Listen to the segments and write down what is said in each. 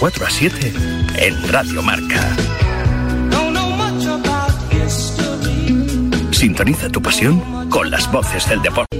4 a 7 en Radio Marca. Sintoniza tu pasión con las voces del deporte.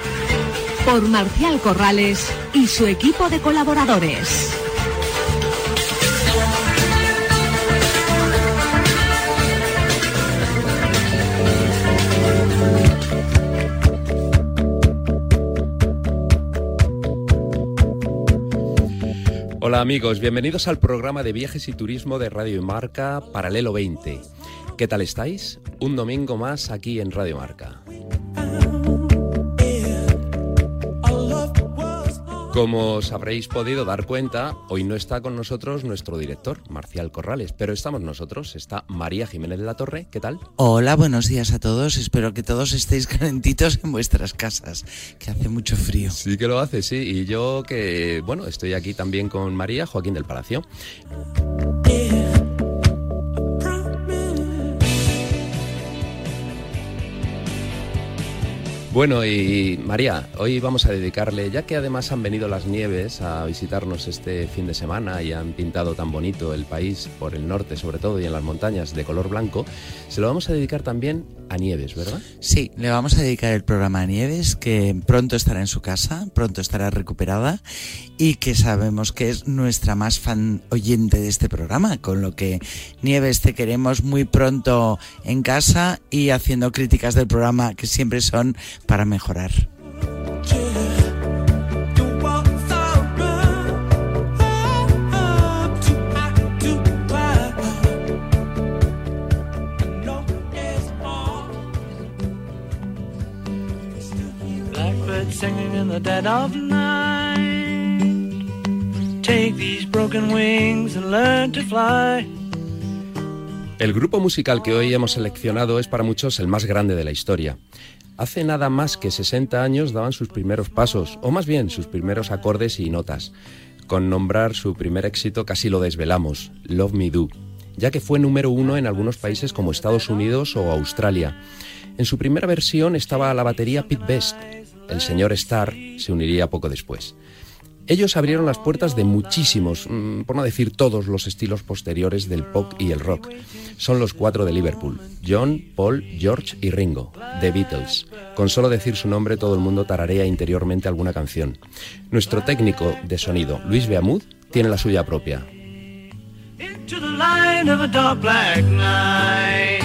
por Marcial Corrales y su equipo de colaboradores. Hola amigos, bienvenidos al programa de viajes y turismo de Radio Marca Paralelo 20. ¿Qué tal estáis? Un domingo más aquí en Radio Marca. Como os habréis podido dar cuenta, hoy no está con nosotros nuestro director, Marcial Corrales, pero estamos nosotros, está María Jiménez de la Torre, ¿qué tal? Hola, buenos días a todos, espero que todos estéis calentitos en vuestras casas, que hace mucho frío. Sí que lo hace, sí, y yo que, bueno, estoy aquí también con María Joaquín del Palacio. Bueno, y María, hoy vamos a dedicarle, ya que además han venido las nieves a visitarnos este fin de semana y han pintado tan bonito el país por el norte sobre todo y en las montañas de color blanco, se lo vamos a dedicar también a Nieves, ¿verdad? Sí, le vamos a dedicar el programa a Nieves, que pronto estará en su casa, pronto estará recuperada y que sabemos que es nuestra más fan oyente de este programa, con lo que Nieves te queremos muy pronto en casa y haciendo críticas del programa que siempre son para mejorar. Singing in the dead of night. Take these broken wings and learn to fly. El grupo musical que hoy hemos seleccionado es para muchos el más grande de la historia. Hace nada más que 60 años daban sus primeros pasos, o más bien sus primeros acordes y notas. Con nombrar su primer éxito casi lo desvelamos, Love Me Do, ya que fue número uno en algunos países como Estados Unidos o Australia. En su primera versión estaba la batería Pete Best. El señor Starr se uniría poco después. Ellos abrieron las puertas de muchísimos, mm, por no decir todos los estilos posteriores del pop y el rock. Son los cuatro de Liverpool, John, Paul, George y Ringo, The Beatles. Con solo decir su nombre todo el mundo tararea interiormente alguna canción. Nuestro técnico de sonido, Luis Beamud, tiene la suya propia. Into the light of a dark black night.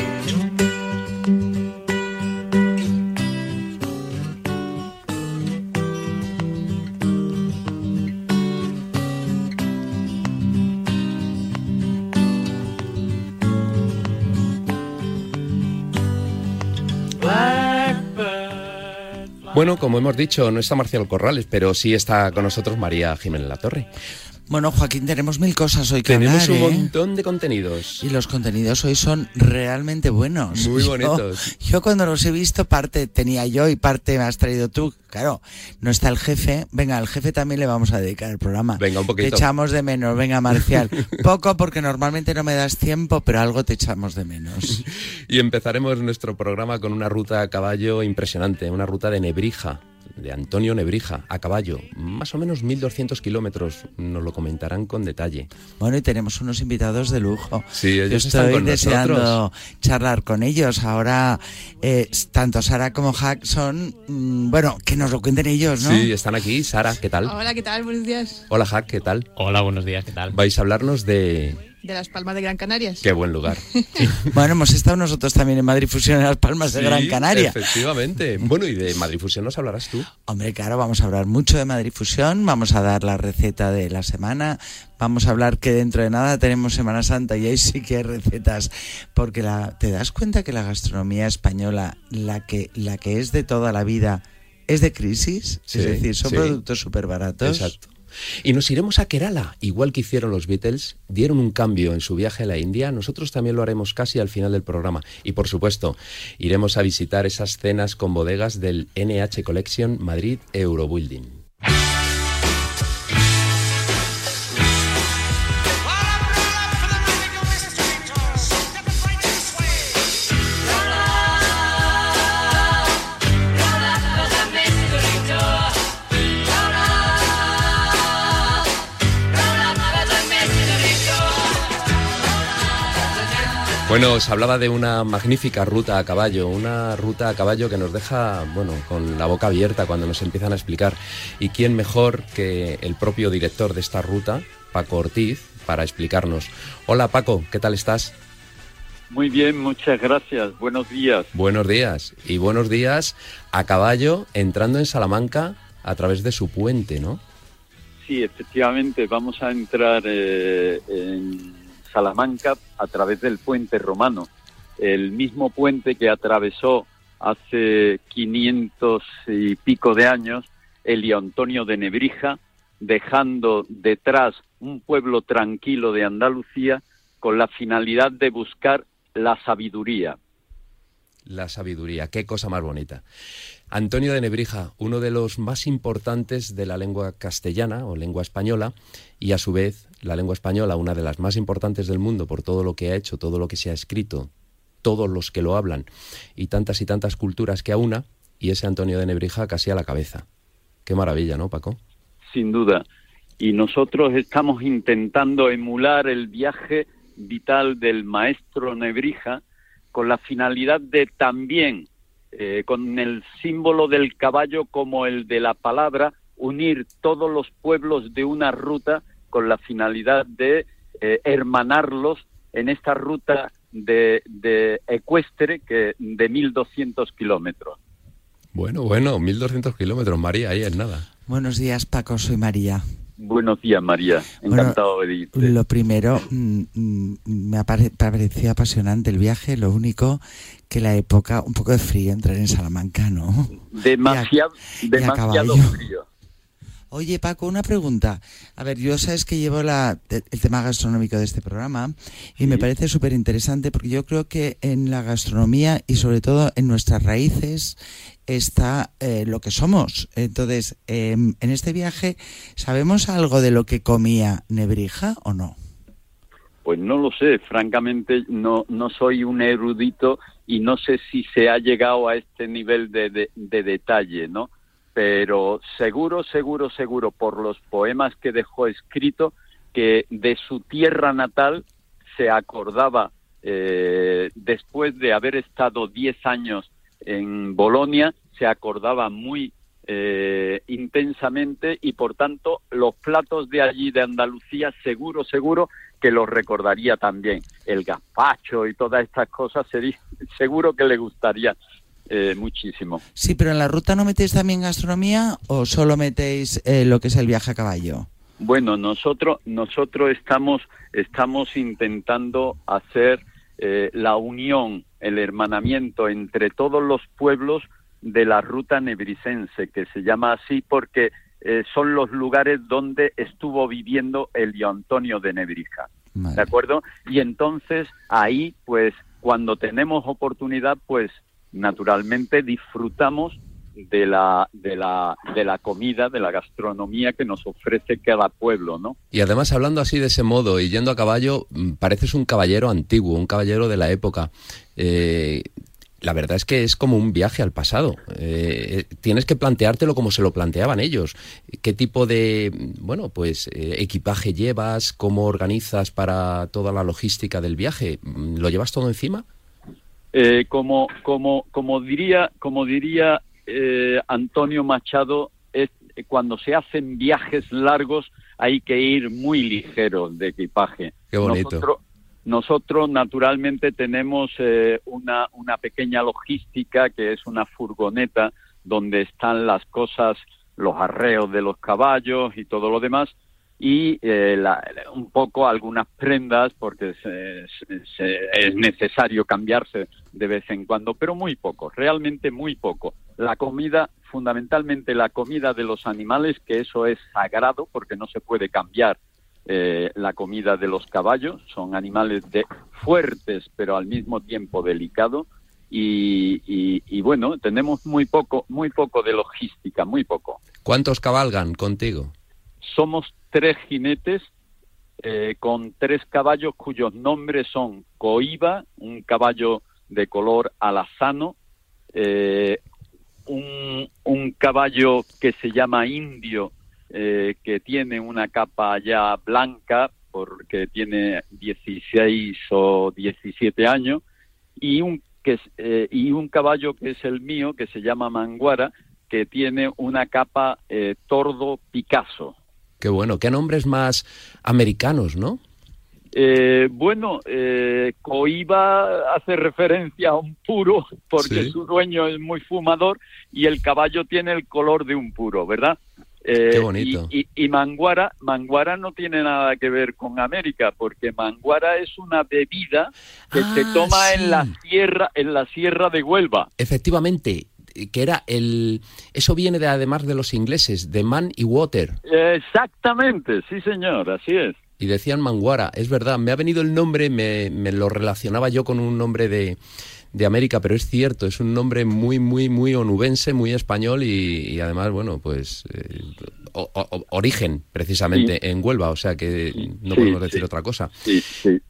Bueno, como hemos dicho, no está Marcial Corrales, pero sí está con nosotros María Jiménez La Torre. Bueno, Joaquín, tenemos mil cosas hoy que Tenemos hablar, un ¿eh? montón de contenidos. Y los contenidos hoy son realmente buenos. Muy Yo- bonitos. Yo, cuando los he visto, parte tenía yo y parte me has traído tú. Claro, no está el jefe. Venga, al jefe también le vamos a dedicar el programa. Venga, un poquito. Te echamos de menos. Venga, Marcial. Poco porque normalmente no me das tiempo, pero algo te echamos de menos. Y empezaremos nuestro programa con una ruta a caballo impresionante, una ruta de Nebrija, de Antonio Nebrija, a caballo, más o menos 1.200 kilómetros, nos lo comentarán con detalle. Bueno, y tenemos unos invitados de lujo. Sí, ellos Yo están estoy con deseando nosotros. charlar con ellos. Ahora, eh, tanto Sara como Hack son, mm, bueno, que nos lo cuenten ellos, ¿no? Sí, están aquí. Sara, ¿qué tal? Hola, ¿qué tal? Buenos días. Hola, Jack, ¿qué tal? Hola, buenos días, ¿qué tal? Vais a hablarnos de, de Las Palmas de Gran Canarias. Qué buen lugar. Bueno, hemos estado nosotros también en Madrid Fusión en Las Palmas de Gran Canaria. Efectivamente. Bueno, y de Madrid Fusión nos hablarás tú. Hombre, claro, vamos a hablar mucho de Madrid Fusión, vamos a dar la receta de la semana, vamos a hablar que dentro de nada tenemos Semana Santa y ahí sí que hay recetas, porque la, te das cuenta que la gastronomía española, la que, la que es de toda la vida, es de crisis, Sí, es decir, son sí. productos súper baratos. Exacto. Y nos iremos a Kerala, igual que hicieron los Beatles, dieron un cambio en su viaje a la India, nosotros también lo haremos casi al final del programa. Y por supuesto, iremos a visitar esas cenas con bodegas del NH Collection Madrid Eurobuilding. Bueno, os hablaba de una magnífica ruta a caballo, una ruta a caballo que nos deja, bueno, con la boca abierta cuando nos empiezan a explicar. ¿Y quién mejor que el propio director de esta ruta, Paco Ortiz, para explicarnos? Hola Paco, ¿qué tal estás? Muy bien, muchas gracias. Buenos días. Buenos días. Y buenos días a caballo entrando en Salamanca a través de su puente, ¿no? Sí, efectivamente, vamos a entrar eh, en Salamanca a través del puente romano, el mismo puente que atravesó hace 500 y pico de años Elio Antonio de Nebrija, dejando detrás un pueblo tranquilo de Andalucía con la finalidad de buscar la sabiduría. La sabiduría, qué cosa más bonita. Antonio de Nebrija, uno de los más importantes de la lengua castellana o lengua española, y a su vez la lengua española, una de las más importantes del mundo por todo lo que ha hecho, todo lo que se ha escrito, todos los que lo hablan, y tantas y tantas culturas que aúna, y ese Antonio de Nebrija casi a la cabeza. Qué maravilla, ¿no, Paco? sin duda. Y nosotros estamos intentando emular el viaje vital del maestro Nebrija con la finalidad de también, eh, con el símbolo del caballo como el de la palabra, unir todos los pueblos de una ruta con la finalidad de eh, hermanarlos en esta ruta de, de ecuestre que de 1.200 kilómetros. Bueno, bueno, 1200 kilómetros, María, ahí es nada. Buenos días, Paco, soy María. Buenos días, María. Bueno, Encantado de irte. Lo primero, mm, mm, me ha pare- parecido apasionante el viaje, lo único que la época, un poco de frío entrar en Salamanca, ¿no? Demasiado, y a demasiado caballo. frío. Oye, Paco, una pregunta. A ver, yo sabes que llevo la, el tema gastronómico de este programa y me parece súper interesante porque yo creo que en la gastronomía y sobre todo en nuestras raíces está eh, lo que somos. Entonces, em, en este viaje, ¿sabemos algo de lo que comía Nebrija o no? Pues no lo sé, francamente no, no soy un erudito y no sé si se ha llegado a este nivel de, de- de detalle, ¿no? Pero seguro, seguro, seguro, por los poemas que dejó escrito, que de su tierra natal se acordaba, eh, después de haber estado 10 años en Bolonia, se acordaba muy eh, intensamente y por tanto los platos de allí de Andalucía seguro, seguro que los recordaría también. El gazpacho y todas estas cosas seguro que le gustaría eh, muchísimo. Sí, pero en la ruta no metéis también gastronomía o solo metéis eh, lo que es el viaje a caballo. Bueno, nosotros nosotros estamos estamos intentando hacer eh, la unión, el hermanamiento entre todos los pueblos de la ruta nebrisense, que se llama así porque eh, son los lugares donde estuvo viviendo Elio Antonio de Nebrija. ¿De acuerdo? Y entonces ahí, pues, cuando tenemos oportunidad, pues, naturalmente disfrutamos de la, de la, de la comida, de la gastronomía que nos ofrece cada pueblo, ¿no? Y además hablando así de ese modo y yendo a caballo, mm, pareces un caballero antiguo, un caballero de la época. Eh, la verdad es que es como un viaje al pasado. Eh, tienes que planteártelo como se lo planteaban ellos. ¿Qué tipo de, bueno, pues eh, equipaje llevas? ¿Cómo organizas para toda la logística del viaje? Mm, ¿Lo llevas todo encima? Eh, como, como, como diría, como diría eh, Antonio Machado, es, cuando se hacen viajes largos hay que ir muy ligeros de equipaje. Qué bonito. Nosotros, nosotros naturalmente tenemos eh, una, una pequeña logística que es una furgoneta donde están las cosas, los arreos de los caballos y todo lo demás y eh, la- un poco algunas prendas porque se- se- es necesario cambiarse de vez en cuando, pero muy poco, realmente muy poco. La comida, fundamentalmente la comida de los animales, que eso es sagrado porque no se puede cambiar eh, la comida de los caballos, son animales de, fuertes pero al mismo tiempo delicados y, y- y bueno, tenemos muy poco, muy poco de logística, muy poco ¿Cuántos cabalgan contigo? somos tres jinetes eh, con tres caballos cuyos nombres son Coiba, un caballo de color alazano, eh, un, caballo que se llama Indio, eh, que tiene una capa ya blanca porque tiene 16 o 17 años, y un, que y un caballo que es el mío, que se llama Manguara, que tiene una capa tordo Picasso. Qué bueno, qué nombres más americanos, ¿no? Eh, bueno, eh, Coiba hace referencia a un puro porque Sí. su dueño es muy fumador y el caballo tiene el color de un puro, ¿verdad? Eh, Qué bonito. Y, y- y Manguara, Manguara no tiene nada que ver con América porque Manguara es una bebida que se Ah, toma sí. en la sierra, en la sierra de Huelva. Efectivamente, que era el... Eso viene de, además de los ingleses, de man y water. Exactamente, sí señor, así es. Y decían manguara, es verdad, me ha venido el nombre, me, me lo relacionaba yo con un nombre de, de América, pero es cierto, es un nombre muy, muy, muy onubense, muy español y, y además, bueno, pues eh, o- o- origen precisamente en Huelva, o sea que no sí, podemos decir sí. otra cosa.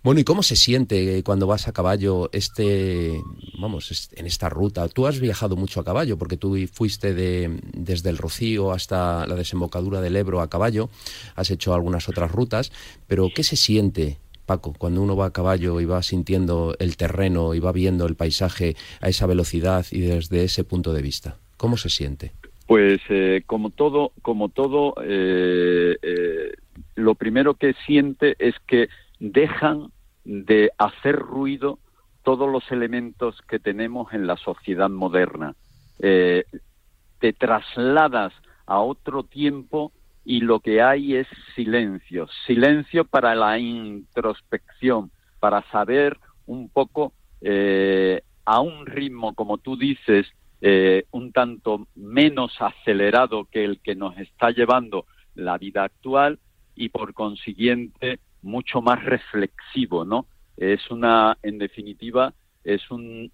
Bueno, ¿y cómo se siente cuando vas a caballo este, vamos, en esta ruta? Tú has viajado mucho a caballo porque tú fuiste de, desde el Rocío hasta la desembocadura del Ebro a caballo, has hecho algunas otras rutas, pero ¿qué se siente, Paco, cuando uno va a caballo y va sintiendo el terreno y va viendo el paisaje a esa velocidad y desde ese punto de vista? ¿Cómo se siente? Pues eh, como todo, como todo, eh, eh, lo primero que siente es que dejan de hacer ruido todos los elementos que tenemos en la sociedad moderna. Te trasladas a otro tiempo y lo que hay es silencio, silencio para la introspección, para saber un poco eh, a un ritmo, como tú dices, eh, un tanto menos acelerado que el que nos está llevando la vida actual y por consiguiente mucho más reflexivo, ¿no? Es una, en definitiva, es un,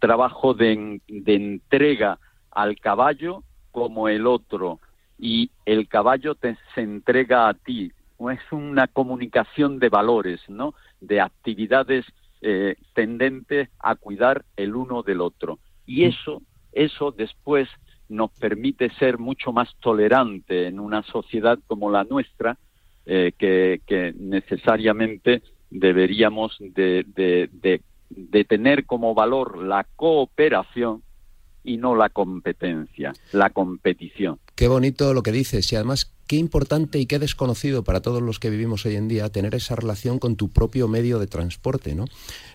trabajo de entrega al caballo como el otro y el caballo te, se entrega a ti. Es una comunicación de valores, ¿no? De actividades eh, tendentes a cuidar el uno del otro. Y eso, eso después nos permite ser mucho más tolerante en una sociedad como la nuestra, eh, que, que necesariamente deberíamos de, de- de- de tener como valor la cooperación y no la competencia, la competición. Qué bonito lo que dices y además qué importante y qué desconocido para todos los que vivimos hoy en día tener esa relación con tu propio medio de transporte, ¿no?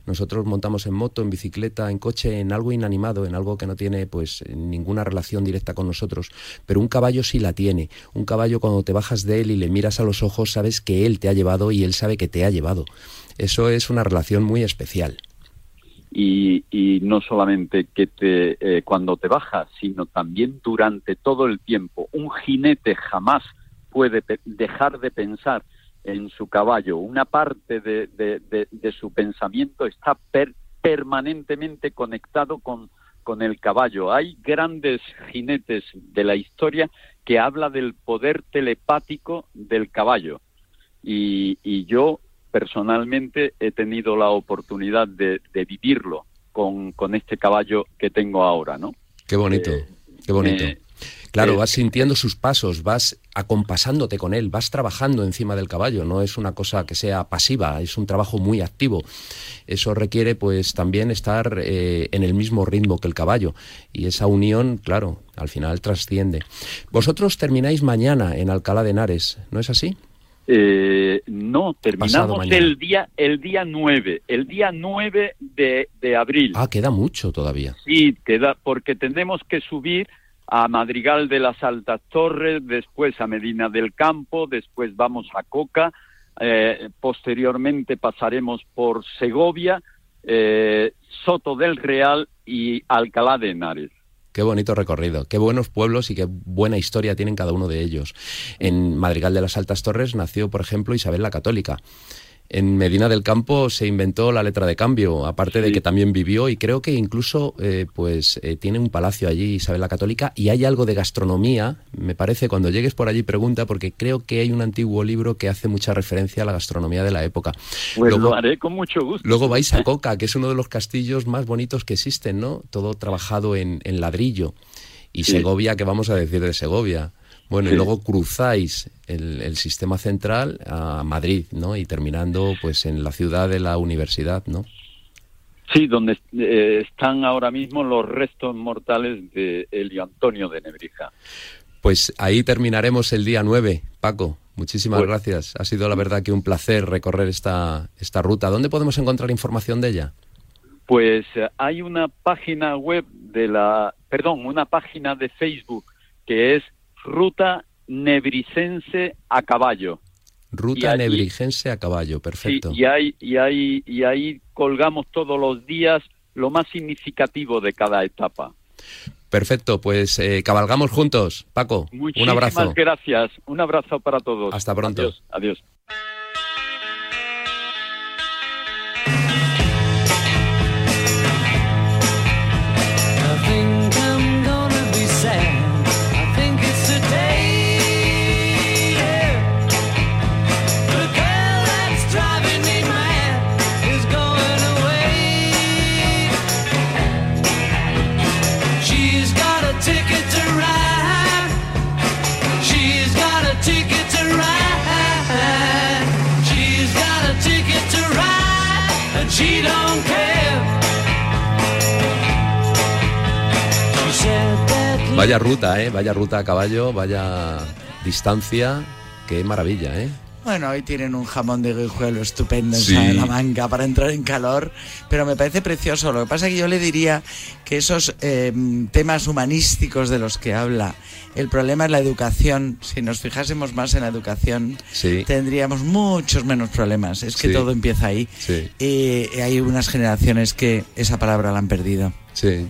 Nosotros montamos en moto, en bicicleta, en coche, en algo inanimado, en algo que no tiene pues ninguna relación directa con nosotros, pero un caballo sí la tiene. Un caballo cuando te bajas de él y le miras a los ojos sabes que él te ha llevado y él sabe que te ha llevado. Eso es una relación muy especial. Y, y no solamente que te eh, cuando te bajas, sino también durante todo el tiempo. Un jinete jamás puede dejar de pensar en su caballo. Una parte de, de- su pensamiento está per- permanentemente conectado con, con el caballo. Hay grandes jinetes de la historia que habla del poder telepático del caballo. Y, y yo personalmente he tenido la oportunidad de, de vivirlo con, con este caballo que tengo ahora, ¿no? Qué bonito. Eh, Qué bonito. Eh, Claro, eh, vas sintiendo sus pasos, vas acompasándote con él, vas trabajando encima del caballo, no es una cosa que sea pasiva, es un trabajo muy activo. Eso requiere pues también estar eh, en el mismo ritmo que el caballo y esa unión, claro, al final trasciende. Vosotros termináis mañana en Alcalá de Henares, ¿no es así? Eh, no, terminamos el día el día 9, el día 9 de, de abril. Ah, queda mucho todavía. Sí, queda porque tenemos que subir a Madrigal de las Altas Torres, después a Medina del Campo, después vamos a Coca, eh, posteriormente pasaremos por Segovia, eh, Soto del Real y Alcalá de Henares. Qué bonito recorrido, qué buenos pueblos y qué buena historia tienen cada uno de ellos. En Madrigal de las Altas Torres nació, por ejemplo, Isabel la Católica. En Medina del Campo se inventó la letra de cambio, aparte de que también vivió y creo que incluso eh, pues eh, tiene un palacio allí Isabel la Católica y hay algo de gastronomía, me parece, cuando llegues por allí pregunta porque creo que hay un antiguo libro que hace mucha referencia a la gastronomía de la época. Pues Luego- lo haré con mucho gusto. Luego vais a Coca, que es uno de los castillos más bonitos que existen, ¿no? Todo trabajado en, en ladrillo. Y Sí. Segovia, ¿qué vamos a decir de Segovia? Bueno, y luego cruzáis el, el sistema central a Madrid, ¿no? Y terminando, pues, en la ciudad de la universidad, ¿no? Sí, donde eh, están ahora mismo los restos mortales de Elio Antonio de Nebrija. Pues ahí terminaremos el día 9, Paco. Muchísimas Pues- gracias. Ha sido la verdad que un placer recorrer esta, esta ruta. ¿Dónde podemos encontrar información de ella? Pues eh, hay una página web de la, perdón, una página de Facebook que es Ruta Nebricense a Caballo. Ruta allí- Nebrigense a caballo, Sí, perfecto. y ahí, y ahí, y ahí colgamos todos los días lo más significativo de cada etapa. Perfecto, pues eh, cabalgamos juntos. Paco, un Muchísimas abrazo. gracias. Un abrazo para todos. Hasta pronto. Adiós. adiós. Vaya ruta, ¿eh? Vaya ruta a caballo, vaya distancia. Qué maravilla, ¿eh? Bueno, hoy tienen un jamón de guijuelo estupendo en Sí. Salamanca para entrar en calor, pero me parece precioso. Lo que pasa es que yo le diría que esos eh, temas humanísticos de los que habla, el problema es la educación. Si nos fijásemos más en la educación, Sí. tendríamos muchos menos problemas. Es que Sí. todo empieza ahí. Y hay unas generaciones que esa palabra la han perdido. Sí.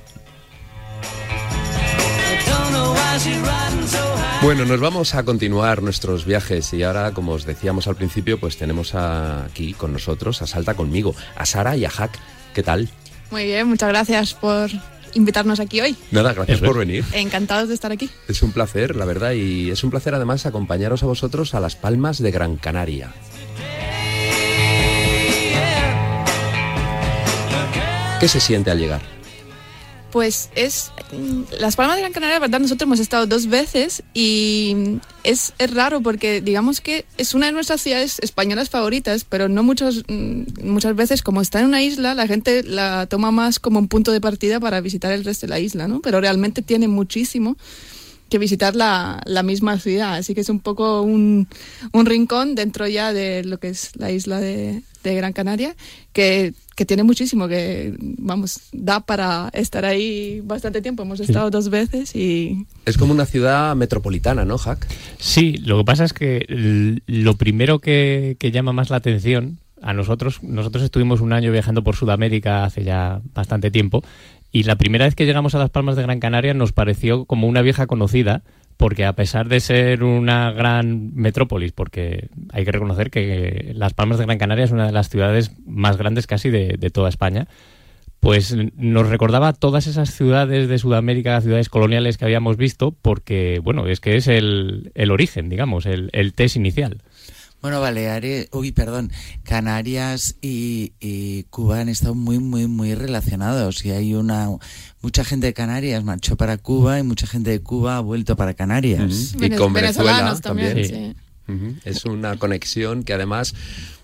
Bueno, nos vamos a continuar nuestros viajes y ahora, como os decíamos al principio, pues tenemos a- aquí con nosotros a Salta conmigo, a Sara y a Jack. ¿Qué tal? Muy bien, muchas gracias por invitarnos aquí hoy. Nada, gracias por venir. Encantados de estar aquí. Es un placer, la verdad, y es un placer además acompañaros a vosotros a Las Palmas de Gran Canaria. ¿Qué se siente al llegar? Pues es Las Palmas de Gran Canaria, verdad, nosotros hemos estado dos veces y es, es raro porque digamos que es una de nuestras ciudades españolas favoritas, pero no muchos, mm, muchas veces como está en una isla, la gente la toma más como un punto de partida para visitar el resto de la isla, ¿no? Pero realmente tiene muchísimo que visitar la, la misma ciudad, así que es un poco un, un rincón dentro ya de lo que es la isla de, de Gran Canaria, que, que tiene muchísimo, que vamos, da para estar ahí bastante tiempo. Hemos estado dos veces y Es como una ciudad metropolitana, ¿no, Jack? Sí, lo que pasa es que lo primero que, que llama más la atención a nosotros, nosotros estuvimos un año viajando por Sudamérica hace ya bastante tiempo y la primera vez que llegamos a las Palmas de Gran Canaria nos pareció como una vieja conocida porque a pesar de ser una gran metrópolis, porque hay que reconocer que Las Palmas de Gran Canaria es una de las ciudades más grandes casi de, toda España, pues nos recordaba todas esas ciudades de Sudamérica, ciudades coloniales que habíamos visto, porque, bueno, es que es el, el origen, digamos, el, el test inicial. Bueno, Baleares, uy, perdón, Canarias y, y Cuba han estado muy, muy, muy relacionados y hay una mucha gente de Canarias marchó para Cuba y mucha gente de Cuba ha vuelto para Canarias. Y con Venezuela también. Es una conexión que además,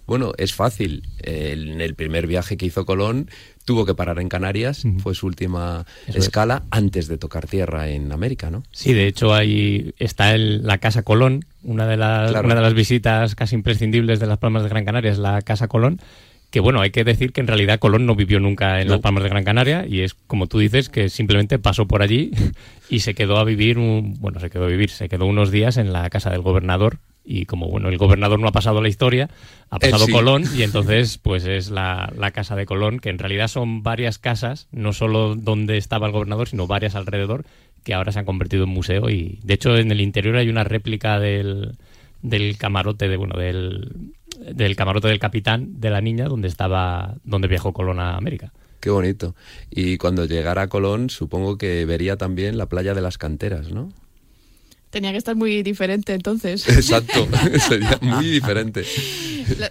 bueno, es fácil. En el primer viaje que hizo Colón tuvo que parar en Canarias, fue su última Eso es. escala antes de tocar tierra en América, ¿no? Sí, de hecho ahí está el- la Casa Colón, una de, las, Claro. una de las visitas casi imprescindibles de las Palmas de Gran Canaria es la Casa Colón, que bueno, hay que decir que en realidad Colón no vivió nunca en No. las Palmas de Gran Canaria y es como tú dices que simplemente pasó por allí y se quedó a vivir, un, bueno, se quedó a vivir, se quedó unos días en la casa del gobernador y como bueno, el gobernador no ha pasado la historia, ha pasado sí. Colón y entonces pues es la, la casa de Colón, que en realidad son varias casas, no solo donde estaba el gobernador, sino varias alrededor, que ahora se han convertido en museo y de hecho en el interior hay una réplica del, del camarote de bueno del, del camarote del capitán de la niña donde estaba donde viajó Colón a América. Qué bonito. Y cuando llegara a Colón, supongo que vería también la playa de las canteras, ¿no? Tenía que estar muy diferente entonces. Exacto, sería muy diferente.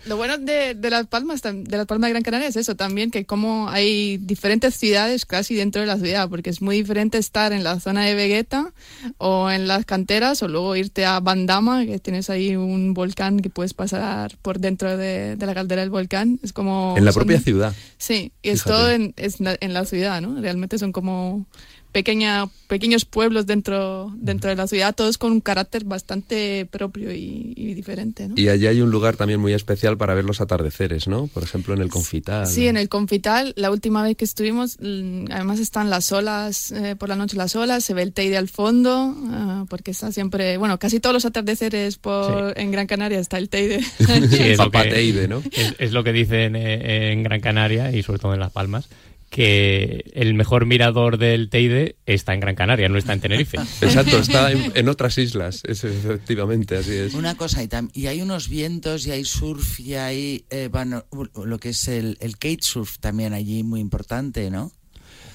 Lo bueno de, de Las Palmas, de Las Palmas de Gran Canaria es eso también, que como hay diferentes ciudades casi dentro de la ciudad, porque es muy diferente estar en la zona de Vegeta o en las canteras o luego irte a Bandama, que tienes ahí un volcán que puedes pasar por dentro de, de la caldera del volcán. Es como... En la son- propia ciudad. Sí, y es todo en, es en la ciudad, ¿no? Realmente son como pequeña, pequeños pueblos dentro, dentro de la ciudad, todos con un carácter bastante propio y, y diferente, ¿no? Y allí hay un lugar también muy especial para ver los atardeceres, ¿no? Por ejemplo, en el Confital. Sí, en el Confital, la última vez que estuvimos, mm, además están las olas, eh, por la noche las olas, se ve el Teide al fondo, ah, porque está siempre, bueno, casi todos los atardeceres por, en Gran Canaria está el Teide. Sí, es lo que- Papateide, ¿no? Es, es lo que dicen eh, en Gran Canaria y sobre todo en Las Palmas, que el mejor mirador del Teide está en Gran Canaria, no está en Tenerife. Exacto, está en, en otras islas, es, efectivamente, así es. Una cosa, y, tam- y hay unos vientos, y hay surf, y hay eh, bueno, lo que es el, el kitesurf también allí muy importante, ¿no?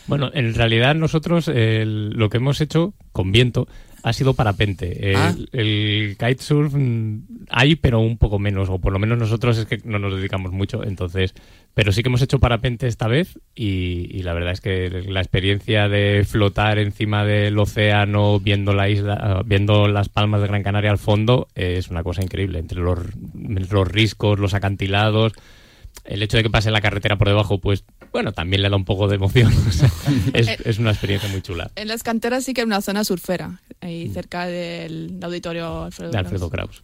Bueno, en realidad nosotros lo que hemos hecho con viento ha sido parapente. El, Ah. el kitesurf mm, hay, pero un poco menos, o por lo menos nosotros es que no nos dedicamos mucho, entonces, pero sí que hemos hecho parapente esta vez y, y la verdad es que la experiencia de flotar encima del océano viendo la isla, ah, viendo las palmas de Gran Canaria al fondo es una cosa increíble, entre los, los riscos, los acantilados el hecho de que pase la carretera por debajo, pues bueno, también le da un poco de emoción. O sea, es, es una experiencia muy chula. en las canteras sí que hay una zona surfera, ahí cerca del auditorio Alfredo, De Alfredo Kraus.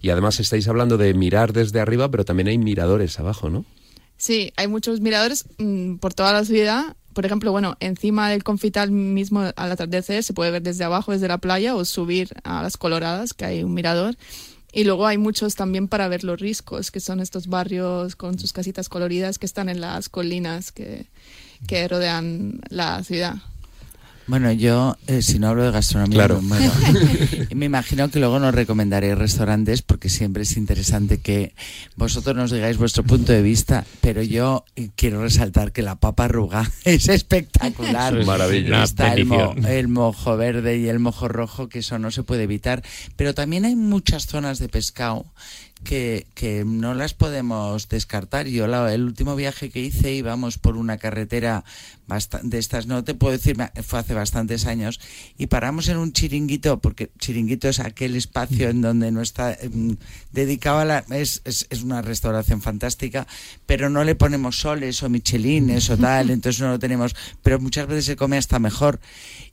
Y además estáis hablando de mirar desde arriba, pero también hay miradores abajo, ¿no? Sí, hay muchos miradores mm, por toda la ciudad. Por ejemplo, bueno, encima del confital mismo al atardecer se puede ver desde abajo, desde la playa, o subir a las Coloradas, que hay un mirador. Y luego hay muchos también para ver los riscos, que son estos barrios con sus casitas coloridas que están en las colinas que, que rodean la ciudad. Bueno, yo, eh, si no hablo de gastronomía, Claro. me muero. Y me imagino que luego nos recomendaréis restaurantes porque siempre es interesante que vosotros nos digáis vuestro punto de vista, pero yo eh, quiero resaltar que la papa arruga es espectacular. Es Maravilla. Está el, mo- bendición. el mojo verde y el mojo rojo, que eso no se puede evitar. Pero también hay muchas zonas de pescado que, que no las podemos descartar. Yo la- el último viaje que hice íbamos por una carretera de estas, no te puedo decir, fue hace bastantes años, y paramos en un chiringuito, porque chiringuito es aquel espacio en donde no está em, dedicado a la... Es, es, es una restauración fantástica, pero no le ponemos soles o michelines o tal, entonces no lo tenemos, pero muchas veces se come hasta mejor.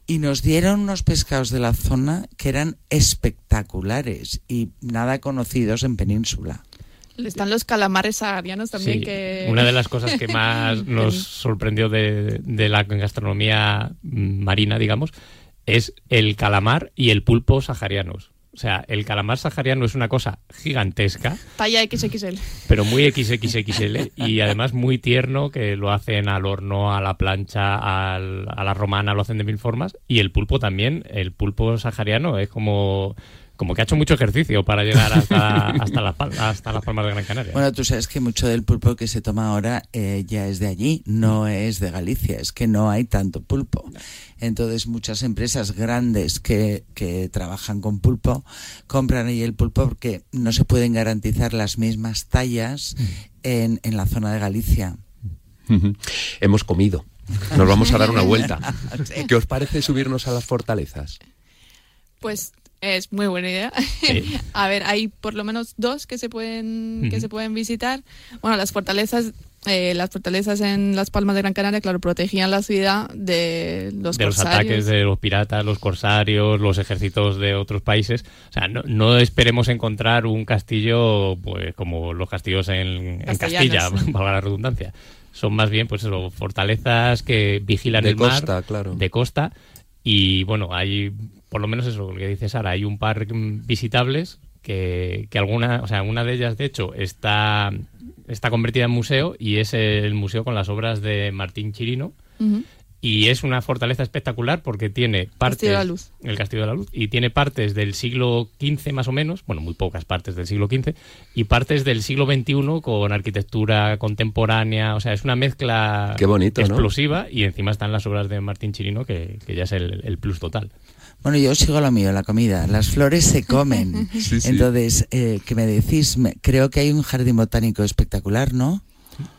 Y nos dieron unos pescados de la zona que eran espectaculares y nada conocidos en península. Están los calamares saharianos también Sí, que... Una de las cosas que más nos sorprendió de, de la gastronomía marina, digamos, es el calamar y el pulpo saharianos. O sea, el calamar sahariano es una cosa gigantesca, Talla XXL. pero muy XXXL y además muy tierno, que lo hacen al horno, a la plancha, al- a la romana, lo hacen de mil formas. Y el pulpo también, el pulpo sahariano es como como que ha hecho mucho ejercicio para llegar hasta, hasta, las, Pal- hasta las Palmas de Gran Canaria. Bueno, tú sabes que mucho del pulpo que se toma ahora eh, ya es de allí, no es de Galicia, es que no hay tanto pulpo. Entonces muchas empresas grandes que, que trabajan con pulpo compran ahí el pulpo porque no se pueden garantizar las mismas tallas en, en la zona de Galicia. Hemos comido. Nos vamos a dar una vuelta. ¿Qué os parece subirnos a las fortalezas? Pues es muy buena idea. Sí. a ver, hay por lo menos dos que se pueden que se pueden visitar. Bueno, las fortalezas eh, las fortalezas en las Palmas de Gran Canaria, claro, protegían la ciudad de los de los corsarios. ataques de los piratas, los corsarios, los ejércitos de otros países. O sea, no, no esperemos encontrar un castillo pues como los castillos en, en Castilla, valga la redundancia. Son más bien pues eso, fortalezas que vigilan De el mar costa, claro. de costa y bueno, hay por lo menos eso, lo que dice Sara, hay un par mm, visitables que, que alguna, o sea, una de ellas de hecho está está convertida en museo y es el museo con las obras de Martín Chirino. Y es una fortaleza espectacular porque tiene partes. Castillo de la Luz. El Castillo de la Luz. Y tiene partes del siglo XV más o menos, bueno, muy pocas partes del siglo XV, y partes del siglo XXI con arquitectura contemporánea. O sea, es una mezcla Qué bonito, ¿no? explosiva y encima están las obras de Martín Chirino, que, que ya es el, el plus total. Bueno, yo sigo lo mío, la comida. Las flores se comen. Sí, sí. Entonces, eh, ¿qué me decís? Me- creo que hay un jardín botánico espectacular, ¿no?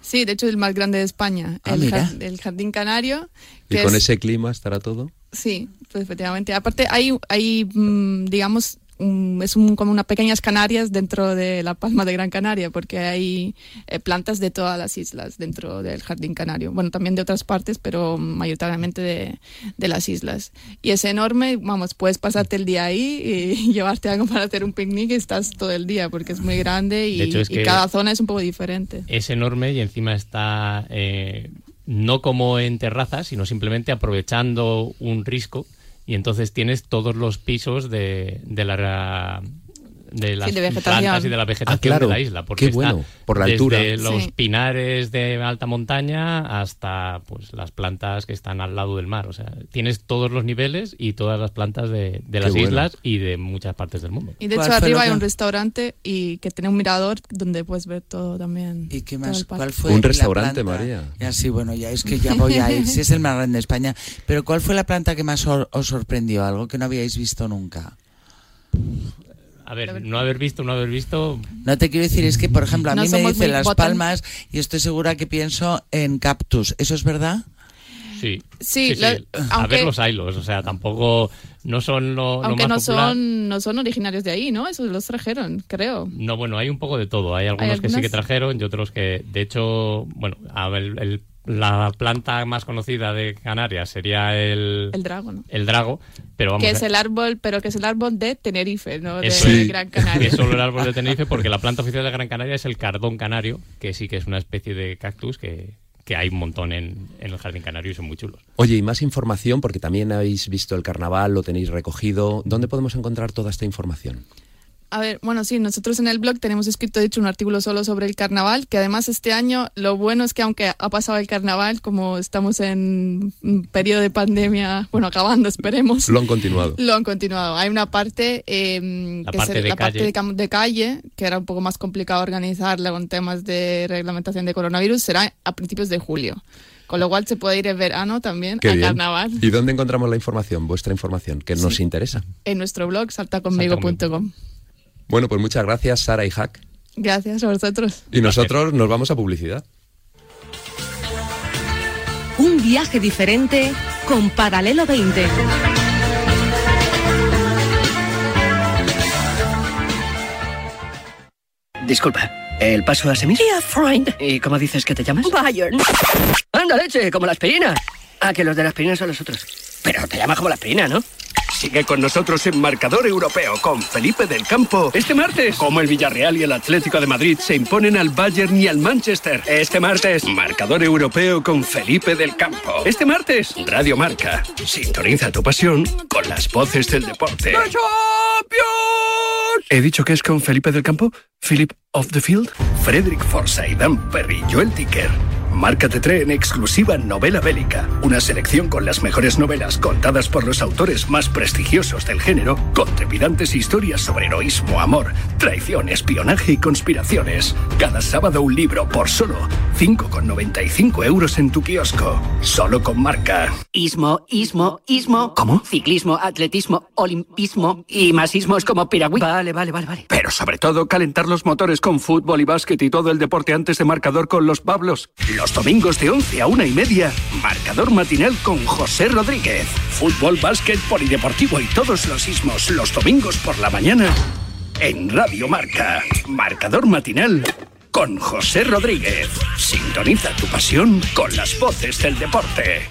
Sí, de hecho es el más grande de España, Ah, el, mira. jar- el Jardín Canario. ¿Y con es- ese clima estará todo? Sí, pues efectivamente. Aparte hay, hay mm, digamos, un- es un- como unas pequeñas Canarias dentro de la Palma de Gran Canaria, porque hay eh, plantas de todas las islas dentro del Jardín Canario. Bueno, también de otras partes, pero mayoritariamente de, de las islas. Y es enorme, vamos, puedes pasarte el día ahí y llevarte algo para hacer un picnic y estás todo el día, porque es muy grande y, De hecho, es y que- cada zona es un poco diferente. Es enorme y encima está eh, no como en terrazas, sino simplemente aprovechando un risco. Y entonces tienes todos los pisos de, de la de las de vegetación. plantas y de la vegetación Ah, claro. de la isla. Porque Qué está bueno, por la desde altura. los Sí. pinares de alta montaña hasta pues las plantas que están al lado del mar. O sea, tienes todos los niveles y todas las plantas de, de las bueno. islas y de muchas partes del mundo. Y de ¿Cuál hecho arriba hay un restaurante y que tiene un mirador donde puedes ver todo también. ¿Y qué más? ¿Cuál fue Un restaurante, planta? María. Ya sí, bueno, ya es que ya voy a ir. Si es el más grande de España. Pero ¿cuál fue la planta que más os sorprendió? Algo que no habíais visto nunca. A ver, no haber visto, no haber visto, No te quiero decir, es que, por ejemplo, a No mí me dicen Las botan- Palmas y estoy segura que pienso en cactus. ¿Eso es verdad? Sí, Sí, lo- A aunque- ver los hilos, o sea, tampoco no son lo, lo Aunque más no popular. son, no son originarios de ahí, ¿no? Esos los trajeron, creo. No, bueno, hay un poco de todo. Hay algunos que sí que trajeron y otros que, de hecho, bueno, el- la planta más conocida de Canarias sería el, El dragón. el drago, pero vamos, Que es el árbol, pero que es el árbol de Tenerife, no de. Gran Canaria. es solo el árbol de Tenerife porque la planta oficial de Gran Canaria es el cardón canario, que sí que es una especie de cactus que, que hay un montón en, en el jardín canario y son muy chulos. Oye, y más información, porque también habéis visto el carnaval, lo tenéis recogido. ¿Dónde podemos encontrar toda esta información? A ver, bueno, sí, nosotros en el blog tenemos escrito, de hecho, un artículo solo sobre el carnaval, que además este año lo bueno es que aunque ha pasado el carnaval, como estamos en un periodo de pandemia, bueno, acabando, esperemos. Lo han continuado. Lo han continuado. Hay una parte, eh, La que parte es de la parte calle. de, cam- de calle, que era un poco más complicado organizarla con temas de reglamentación de coronavirus, será a principios de julio. Con lo cual se puede ir en verano también Qué al bien. carnaval ¿Y dónde encontramos la información, vuestra información, que nos Sí. interesa? en nuestro blog saltaconmigo.com. Bueno, pues muchas gracias, Sara y Hack. Gracias a vosotros. Y nosotros nos vamos a publicidad. Un viaje diferente con Paralelo 20. Disculpa, ¿el paso a Semir? Yeah, friend. ¿Y cómo dices que te llamas? Bayern. ¡Anda, leche! Como la aspirina. Ah, que los de la aspirina son los otros. Pero te llamas como la aspirina, ¿no? Sigue con nosotros en Marcador Europeo con Felipe del Campo. Este martes, como el Villarreal y el Atlético de Madrid se imponen al Bayern y al Manchester. Este martes, Marcador Europeo con Felipe del Campo. Este martes, Radio Marca. Sintoniza tu pasión con las voces del deporte. ¿He dicho que es con Felipe del Campo? ¿Philip of the Field? Frederick Forsyth, Dan Perry, Joel Ticker. Marca te trae en exclusiva Novela Bélica, una selección con las mejores novelas contadas por los autores más prestigiosos del género, con trepidantes historias sobre heroísmo, amor, traición, espionaje y conspiraciones. Cada sábado un libro por solo 5,95 euros en tu kiosco. Solo con Marca. Ismo, ismo, ismo. ¿Cómo? Ciclismo, atletismo, olimpismo y más ismos como piragüí. Vale, vale, vale, vale. Pero sobre todo calentar los motores con fútbol y básquet y todo el deporte antes de marcador con los Pablos. Los domingos de 11 a una y media, marcador matinal con José Rodríguez. Fútbol, básquet, polideportivo y todos los ismos los domingos por la mañana en Radio Marca. Marcador matinal con José Rodríguez. Sintoniza tu pasión con las voces del deporte.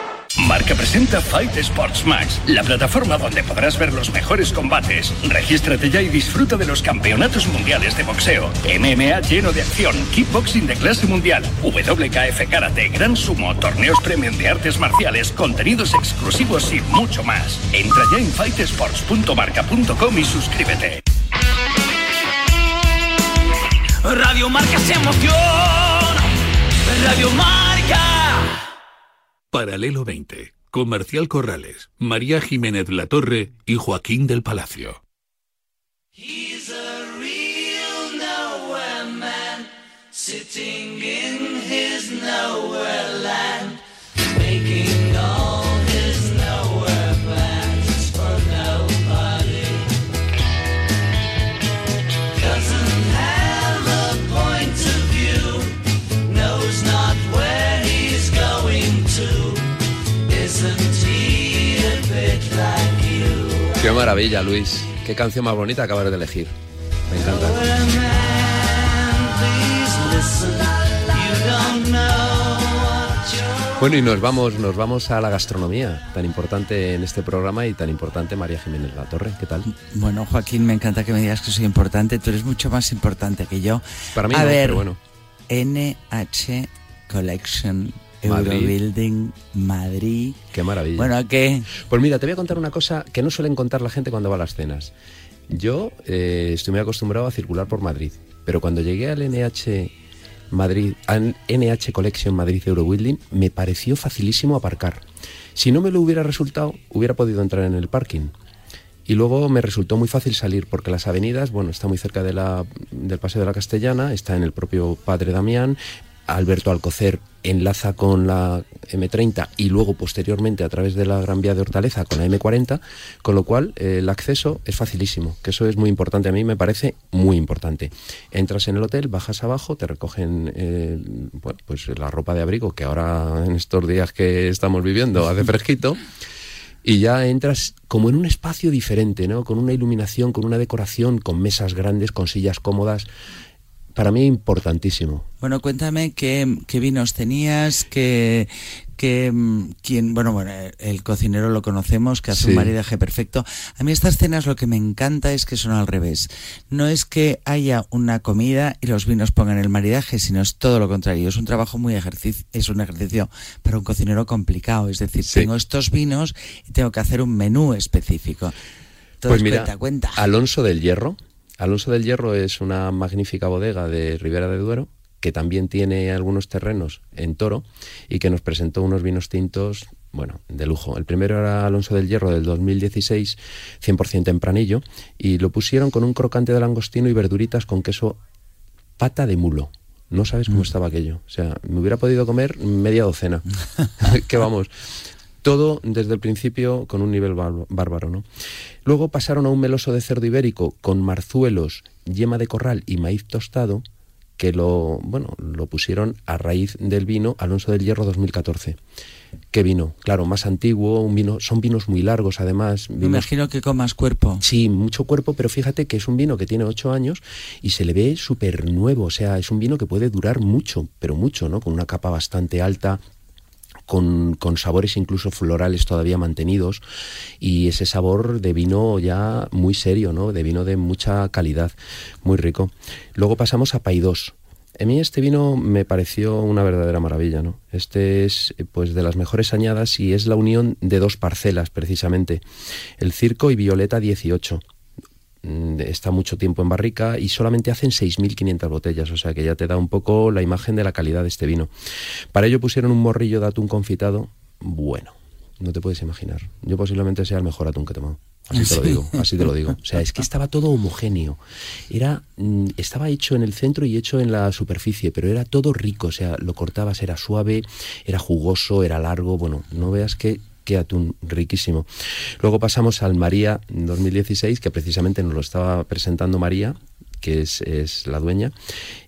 Marca presenta Fight Sports Max, la plataforma donde podrás ver los mejores combates. Regístrate ya y disfruta de los campeonatos mundiales de boxeo, MMA lleno de acción, kickboxing de clase mundial, WKF karate, gran sumo, torneos premium de artes marciales, contenidos exclusivos y mucho más. Entra ya en fightesports.marca.com y suscríbete. Radio Marca se emoción. Radio Marca. Paralelo 20. Comercial Corrales, María Jiménez Latorre y Joaquín del Palacio. Qué maravilla, Luis. Qué canción más bonita acabas de elegir. Me encanta. Bueno, y nos vamos, nos vamos a la gastronomía, tan importante en este programa y tan importante María Jiménez La Torre. ¿Qué tal? Bueno, Joaquín, me encanta que me digas que soy importante. Tú eres mucho más importante que yo. Para mí a no, ver, pero bueno. NH Collection Madrid. Eurobuilding Madrid. Qué maravilla. Bueno, ¿qué? Pues mira, te voy a contar una cosa que no suelen contar la gente cuando va a las cenas. Yo eh, estoy muy acostumbrado a circular por Madrid, pero cuando llegué al NH Madrid, al NH Collection Madrid Eurobuilding, me pareció facilísimo aparcar. Si no me lo hubiera resultado, hubiera podido entrar en el parking. Y luego me resultó muy fácil salir porque las avenidas, bueno, está muy cerca de la, del Paseo de la Castellana, está en el propio Padre Damián, Alberto Alcocer enlaza con la M30 y luego posteriormente a través de la Gran Vía de Hortaleza con la M40, con lo cual eh, el acceso es facilísimo, que eso es muy importante, a mí me parece muy importante. Entras en el hotel, bajas abajo, te recogen eh, bueno, pues la ropa de abrigo, que ahora en estos días que estamos viviendo hace fresquito, y ya entras como en un espacio diferente, ¿no? Con una iluminación, con una decoración, con mesas grandes, con sillas cómodas. Para mí importantísimo. Bueno, cuéntame qué, qué vinos tenías, qué, qué, mm, quién, bueno, bueno, el cocinero lo conocemos, que hace un maridaje perfecto. A mí estas cenas lo que me encanta es que son al revés. No es que haya una comida y los vinos pongan el maridaje, sino es todo lo contrario. Es un trabajo muy ejercicio, es un ejercicio para un cocinero complicado. Es decir, tengo estos vinos y tengo que hacer un menú específico. Entonces, pues mira, cuenta, cuenta. Alonso del Hierro. Alonso del Hierro es una magnífica bodega de Ribera de Duero que también tiene algunos terrenos en Toro y que nos presentó unos vinos tintos, bueno, de lujo. El primero era Alonso del Hierro del 2016, 100% tempranillo, y lo pusieron con un crocante de langostino y verduritas con queso pata de mulo. No sabes cómo estaba aquello. O sea, me hubiera podido comer media docena. que vamos, todo desde el principio con un nivel bár- bárbaro, ¿no? Luego pasaron a un meloso de cerdo ibérico con marzuelos, yema de corral y maíz tostado, que lo, bueno, lo pusieron a raíz del vino Alonso del Hierro 2014. ¿Qué vino? Claro, más antiguo, un vino, son vinos muy largos además. Me imagino que con más cuerpo. Sí, mucho cuerpo, pero fíjate que es un vino que tiene ocho años y se le ve súper nuevo. O sea, es un vino que puede durar mucho, pero mucho, ¿no? Con una capa bastante alta, con, sabores incluso florales todavía mantenidos y ese sabor de vino ya muy serio, ¿no? De vino de mucha calidad, muy rico. Luego pasamos a Paidós. A mí este vino me pareció una verdadera maravilla, ¿no? Este es pues de las mejores añadas y es la unión de dos parcelas precisamente, el Circo y Violeta 18 mm, está mucho tiempo en barrica y solamente hacen 6.500 botellas, o sea que ya te da un poco la imagen de la calidad de este vino. Para ello pusieron un morrillo de atún confitado, bueno, no te puedes imaginar. Yo posiblemente sea el mejor atún que he tomado. Así te lo digo, así te lo digo. O sea, es que estaba todo homogéneo. Era, mm, estaba hecho en el centro y hecho en la superficie, pero era todo rico. O sea, lo cortabas, era suave, era jugoso, era largo. Bueno, no veas qué, qué atún riquísimo. Luego pasamos al María 2016, que precisamente nos lo estaba presentando María que es, es la dueña,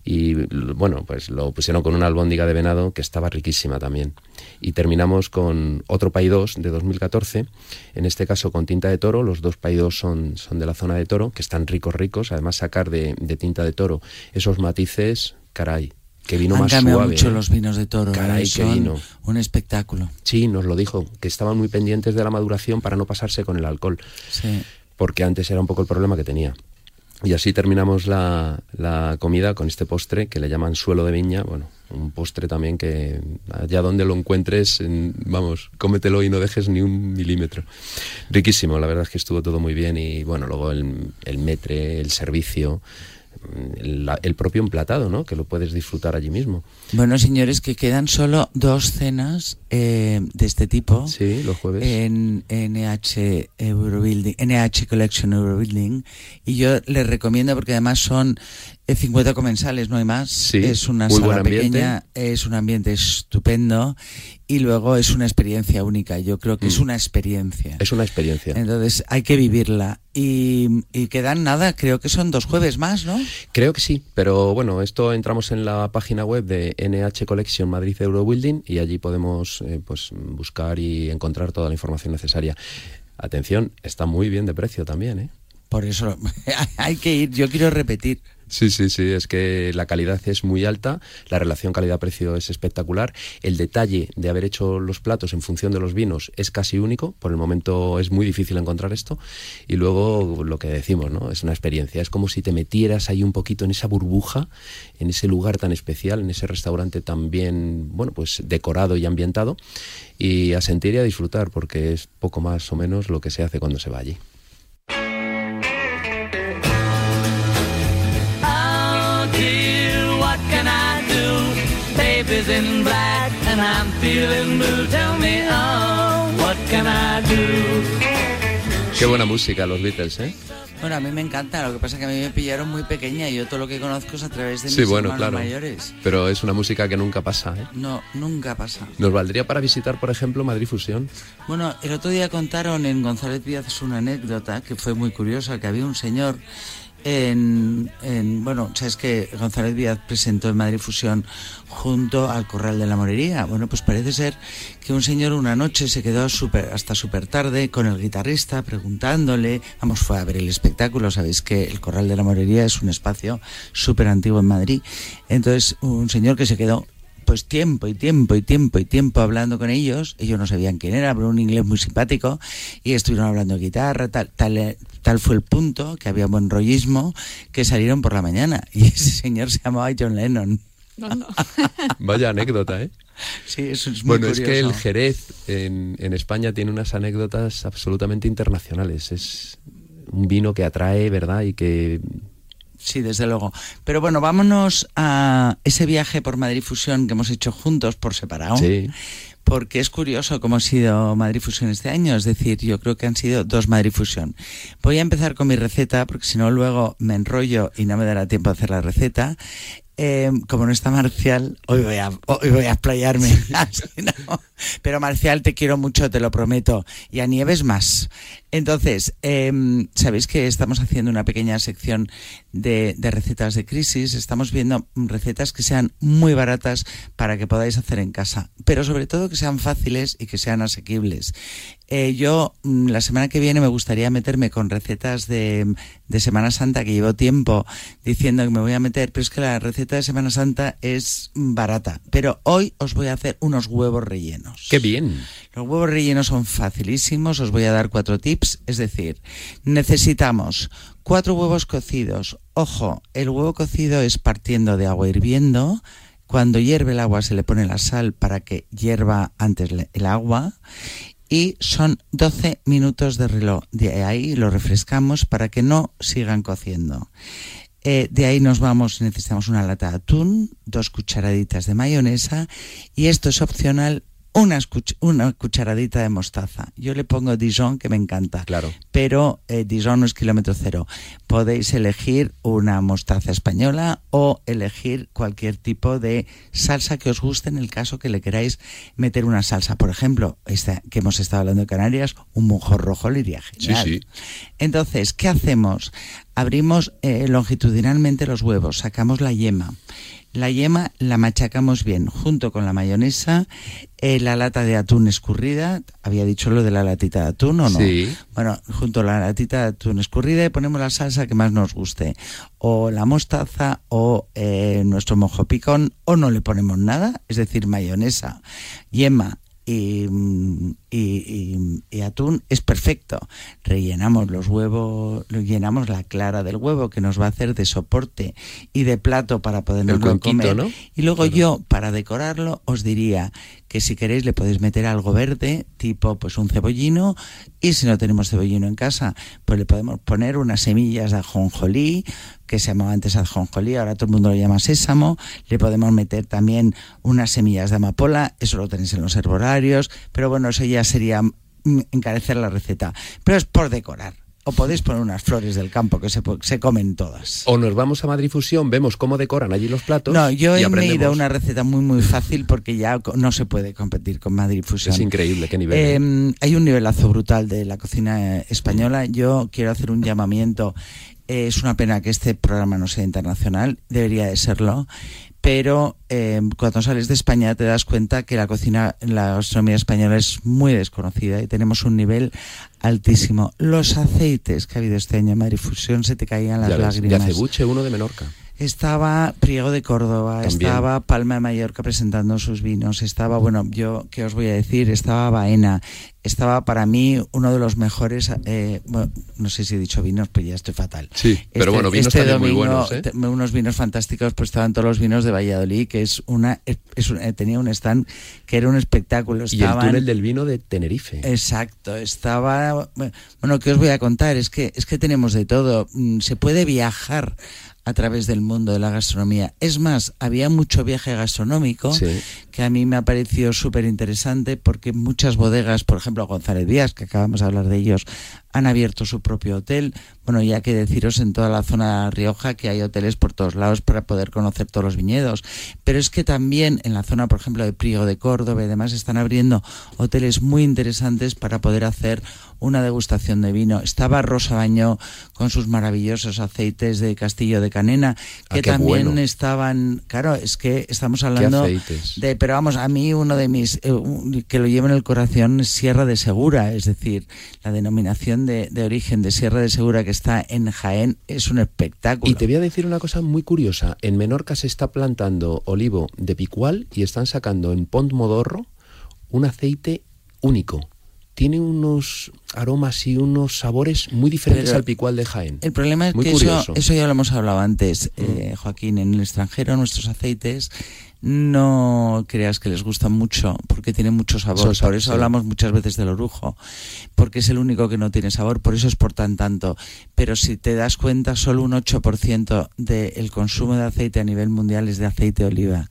y bueno, pues lo pusieron con una albóndiga de venado que estaba riquísima también. Y terminamos con otro Paidós de 2014, en este caso con tinta de toro, los dos Paidós son, son de la zona de toro, que están ricos, ricos, además sacar de, de tinta de toro esos matices, caray, que vino Han más cambiado suave. mucho ¿eh? los vinos de toro. Caray, ¿eh? qué Son vino. Un espectáculo. Sí, nos lo dijo, que estaban muy pendientes de la maduración para no pasarse con el alcohol, Sí. porque antes era un poco el problema que tenía. Y así terminamos la, la comida con este postre que le llaman suelo de viña. Bueno, un postre también que allá donde lo encuentres, en- vamos, cómetelo y no dejes ni un milímetro. Riquísimo, la verdad es que estuvo todo muy bien y bueno, luego el, el metre, el servicio, la- el propio emplatado, ¿no? Que lo puedes disfrutar allí mismo. Bueno, señores, que quedan solo dos cenas eh, de este tipo. Sí, los jueves. En NH Eurobuilding, NH Collection Eurobuilding. Y yo les recomiendo porque además son 50 comensales, no hay más. Sí, es una muy sala pequeña, es un ambiente estupendo y luego es una experiencia única. Yo creo que es Mm. una experiencia. Es una experiencia. Entonces hay que vivirla. Y, y quedan nada, creo que son dos jueves más, ¿no? Creo que sí, pero bueno, esto entramos en la página web de NH Collection Madrid Eurobuilding y allí podemos eh, pues buscar y encontrar toda la información necesaria. Atención, está muy bien de precio también, ¿eh? Por eso hay que ir. Yo quiero repetir. Sí, sí, sí, es que la calidad es muy alta, la relación calidad-precio es espectacular, el detalle de haber hecho los platos en función de los vinos es casi único, por el momento es muy difícil encontrar esto, y luego lo que decimos, ¿no? Es una experiencia, es como si te metieras ahí un poquito en esa burbuja, en ese lugar tan especial, en ese restaurante tan bien, bueno, pues decorado y ambientado, y a sentir y a disfrutar, porque es poco más o menos lo que se hace cuando se va allí. In black and I'm feeling blue. Tell me, oh, what can I do? Qué buena música los Beatles, ¿eh? Bueno, a mí me encanta, lo que pasa es que a mí me pillaron muy pequeña y yo todo lo que conozco es a través de mis Sí, bueno, hermanos claro. mayores. Pero es una música que nunca pasa, ¿eh? No, nunca pasa. Nos valdría para visitar, por ejemplo, Madrid Fusión. Bueno, el otro día contaron en González Díaz una anécdota que fue muy curiosa, que había un señor en, en bueno, sabes que González Díaz presentó en Madrid Fusión junto al Corral de la Morería. Bueno, pues parece ser que un señor una noche se quedó súper hasta súper tarde con el guitarrista preguntándole, vamos, fue a ver el espectáculo, sabéis que el Corral de la Morería es un espacio súper antiguo en Madrid. Entonces, un señor que se quedó pues tiempo y tiempo y tiempo y tiempo hablando con ellos. Ellos no sabían quién era, pero un inglés muy simpático y estuvieron hablando de guitarra, tal, tal, eh, tal fue el punto, que había buen rollismo, que salieron por la mañana y ese señor se llamaba John Lennon. Vaya anécdota, ¿eh? Sí, eso es muy Bueno, es que el. Jerez en, en España tiene unas anécdotas absolutamente internacionales. Es un vino que atrae, ¿verdad? Y que Sí, desde luego. Pero bueno, vámonos a ese viaje por Madrid Fusión que hemos hecho juntos por separado. Sí. Porque es curioso cómo ha sido Madrid Fusión este año. Es decir, yo creo que han sido dos Madrid Fusión. Voy a empezar con mi receta, porque si no luego me enrollo y no me dará tiempo a hacer la receta. Eh, como no está Marcial, hoy voy a, hoy voy a explayarme. No. Pero Marcial, te quiero mucho, te lo prometo. Y a Nieves más. Entonces, em, sabéis que estamos haciendo una pequeña sección de, de recetas de crisis. Estamos viendo recetas que sean muy baratas para que podáis hacer en casa, pero sobre todo que sean fáciles y que sean asequibles. Eh, yo mm, la semana que viene me gustaría meterme con recetas de, de Semana Santa que llevo tiempo diciendo que me voy a meter, pero es que la receta de Semana Santa es barata. Pero hoy os voy a hacer unos huevos rellenos. ¡Qué bien! Los huevos rellenos son facilísimos, os voy a dar cuatro tips, es decir, necesitamos cuatro huevos cocidos. Ojo, el huevo cocido es partiendo de agua hirviendo. Cuando hierve el agua se le pone la sal para que hierva antes el agua y son 12 minutos de reloj. De ahí lo refrescamos para que no sigan cociendo. Eh, de ahí nos vamos, necesitamos una lata de atún, dos cucharaditas de mayonesa y esto es opcional, una, escuch- una cucharadita de mostaza. Yo le pongo Dijon, que me encanta. Claro. Pero eh, Dijon no es kilómetro cero. Podéis elegir una mostaza española o elegir cualquier tipo de salsa que os guste en el caso que le queráis meter una salsa. Por ejemplo, esta que hemos estado hablando de Canarias, un mojo rojo le iría genial. Sí, sí. Entonces, ¿qué hacemos? Abrimos eh, longitudinalmente los huevos, sacamos la yema. La yema la machacamos bien junto con la mayonesa, eh, la lata de atún escurrida. Había dicho lo de la latita de atún o no. Sí. Bueno, junto a la latita de atún escurrida y ponemos la salsa que más nos guste. O la mostaza o eh, nuestro mojo picón o no le ponemos nada, es decir, mayonesa, yema y, y- y- y atún es perfecto. Rellenamos los huevos, llenamos la clara del huevo que nos va a hacer de soporte y de plato para podernos comer. ¿no? Y luego yo, para decorarlo, os diría que si queréis le podéis meter algo verde, tipo pues un cebollino, y si no tenemos cebollino en casa, pues le podemos poner unas semillas de ajonjolí, que se llamaba antes ajonjolí, ahora todo el mundo lo llama sésamo, le podemos meter también unas semillas de amapola, eso lo tenéis en los herbolarios, pero bueno, eso ya sería mm, encarecer la receta, pero es por decorar. O podéis poner unas flores del campo que se, se comen todas. O nos vamos a Madrid Fusión, vemos cómo decoran allí los platos. No, yo y he aprendemos. una receta muy muy fácil porque ya no se puede competir con Madrid Fusión. Es increíble, qué nivel. ¿eh? Eh, hay un nivelazo brutal de la cocina eh, española. Yo quiero hacer un llamamiento. Eh, es una pena que este programa no sea internacional, debería de serlo. Pero eh, cuando sales de España te das cuenta que la cocina, la gastronomía española es muy desconocida y tenemos un nivel altísimo. Los aceites que ha habido este año en Madrid Fusión se te caían las Ya ves, lágrimas. de acebuche, uno de Menorca. Estaba Priego de Córdoba, También. estaba Palma de Mallorca presentando sus vinos, estaba, bueno, yo, ¿qué os voy a decir? Estaba Baena, estaba para mí uno de los mejores, eh, bueno, no sé si he dicho vinos, pues ya estoy fatal. Sí, pero bueno, vinos este también muy domingo, buenos, ¿eh? unos vinos fantásticos, pues estaban todos los vinos de Valladolid, que es una, es eh, tenía un stand que era un espectáculo. Y el Estaban, túnel del vino de Tenerife. Exacto, estaba bueno, ¿qué os voy a contar? Es que es que tenemos de todo, Mm, se puede viajar a través del mundo de la gastronomía. Es más, había mucho viaje gastronómico Sí. que a mí me ha parecido súper interesante porque muchas bodegas, por ejemplo González Díaz, que acabamos de hablar de ellos, han abierto su propio hotel. Bueno, ya que deciros en toda la zona de Rioja que hay hoteles por todos lados para poder conocer todos los viñedos. Pero es que también en la zona, por ejemplo, de Priego de Córdoba y demás, están abriendo hoteles muy interesantes para poder hacer una degustación de vino. Estaba Rosa Bañó con sus maravillosos aceites de Castillo de Canena, Ah, que también bueno. estaban, claro, es que estamos hablando de, pero vamos, a mí uno de mis, eh, que lo llevo en el corazón es Sierra de Segura, es decir, la denominación de, de origen de Sierra de Segura que está en Jaén es un espectáculo. Y te voy a decir una cosa muy curiosa. En Menorca se está plantando olivo de picual y están sacando en Pont Modorro un aceite único. Tiene unos aromas y unos sabores muy diferentes Pero al picual de Jaén. El problema es Muy que eso, eso ya lo hemos hablado antes, Mm. eh, Joaquín, en el extranjero nuestros aceites no creas que les gustan mucho porque tienen mucho sabor. Por eso hablamos muchas veces del orujo, porque es el único que no tiene sabor, por eso exportan tanto. Pero si te das cuenta, solo un 8% del consumo de aceite a nivel mundial es de aceite de oliva.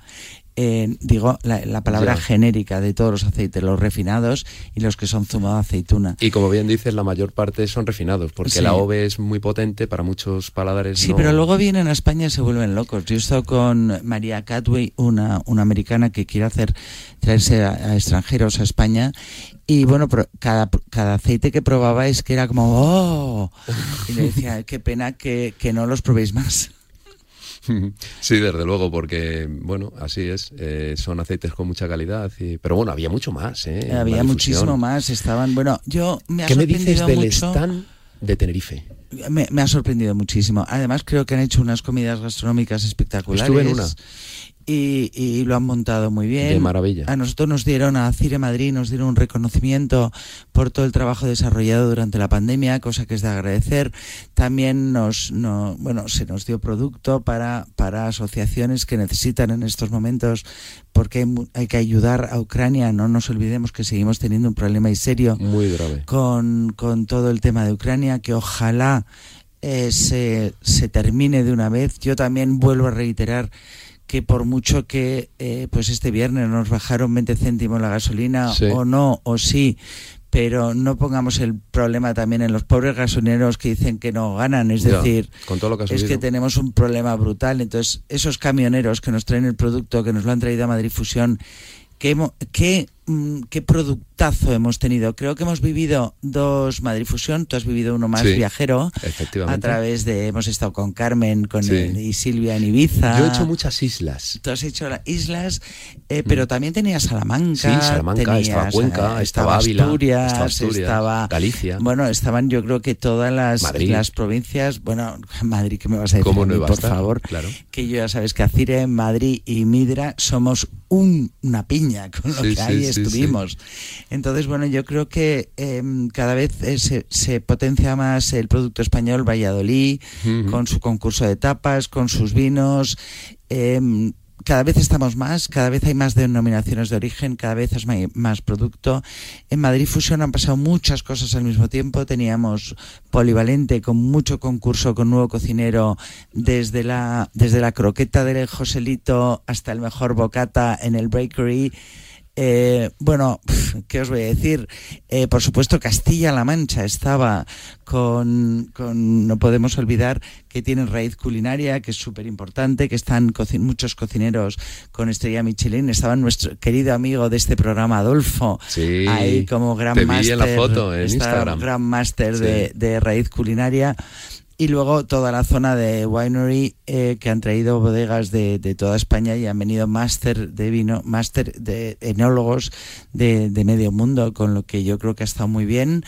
Eh, digo la, la palabra genérica de todos los aceites, los refinados y los que son zumo de aceituna. Y como bien dices, la mayor parte son refinados, porque Sí. la OVE es muy potente para muchos paladares. Sí, no- pero luego vienen a España y se vuelven locos. Yo he estado con María Catway, una, una americana que quiere hacer traerse a, a extranjeros a España. Y bueno, cada, cada aceite que probaba es que era como, ¡oh! Y le decía, qué pena que, que no los probéis más. Sí, desde luego, porque, bueno, así es. eh, son aceites con mucha calidad. y- Pero bueno, había mucho más, ¿eh? Había muchísimo más. Estaban, bueno, yo me ha ¿Qué me dices del mucho. stand de Tenerife? Me, me ha sorprendido muchísimo. Además, creo que han hecho unas comidas gastronómicas espectaculares. Estuve en una. Y, y lo han montado muy bien. De maravilla. A nosotros nos dieron, a Cire Madrid, nos dieron un reconocimiento por todo el trabajo desarrollado durante la pandemia, cosa que es de agradecer. También nos, no, bueno, se nos dio producto para, para asociaciones que necesitan en estos momentos, porque hay, que ayudar a Ucrania. No nos olvidemos que seguimos teniendo un problema y serio Muy grave. con, con todo el tema de Ucrania, que ojalá eh, se, se termine de una vez. Yo también vuelvo a reiterar que por mucho que eh, pues este viernes nos bajaron 20 céntimos la gasolina Sí. o no o sí pero no pongamos el problema también en los pobres gasolineros que dicen que no ganan. Es Ya, decir con todo lo que es que tenemos un problema brutal. Entonces esos camioneros que nos traen el producto que nos lo han traído a Madrid Fusión qué, hemo- qué, mm, qué productazo hemos tenido. Creo que hemos vivido dos Madrid Fusión, tú has vivido uno más Sí, viajero. efectivamente. A través de, hemos estado con Carmen con Sí. el- y Silvia en Ibiza. Yo he hecho muchas islas. Tú has hecho las islas, eh, pero también tenías Salamanca. Sí, Salamanca, tenías, estaba Cuenca, eh, estaba Ávila, Asturias, estaba Asturias, estaba- Galicia. Bueno, estaban yo creo que todas las, Madrid. las provincias. Bueno, Madrid, ¿qué me vas a decir? ¿Cómo no mí, por estar? favor. Claro. Que yo ya sabes que Acire, Madrid y Midra somos un- una piña con lo Sí, que ahí sí, sí. estuvimos. Entonces, bueno, yo creo que em, cada vez eh, se, se potencia más el producto español Valladolid, con su concurso de tapas, con sus vinos. em, cada vez estamos más, cada vez hay más denominaciones de origen, cada vez mai- más producto. En Madrid Fusión han pasado muchas cosas al mismo tiempo. Teníamos polivalente con mucho concurso, con nuevo cocinero, desde la, desde la croqueta del Joselito hasta el mejor bocata en el bakery. Eh, bueno, ¿qué os voy a decir? Eh, por supuesto, Castilla-La Mancha estaba con, con- no podemos olvidar que tienen raíz culinaria, que es súper importante, que están muchos cocineros con estrella Michelin. Estaba nuestro querido amigo de este programa, Adolfo, Sí. ahí como gran máster. en la foto, en Instagram. Gran máster Sí. de, de raíz culinaria. Y luego toda la zona de winery eh, que han traído bodegas de, de toda España y han venido máster de vino, máster de enólogos de, de medio mundo, con lo que yo creo que ha estado muy bien.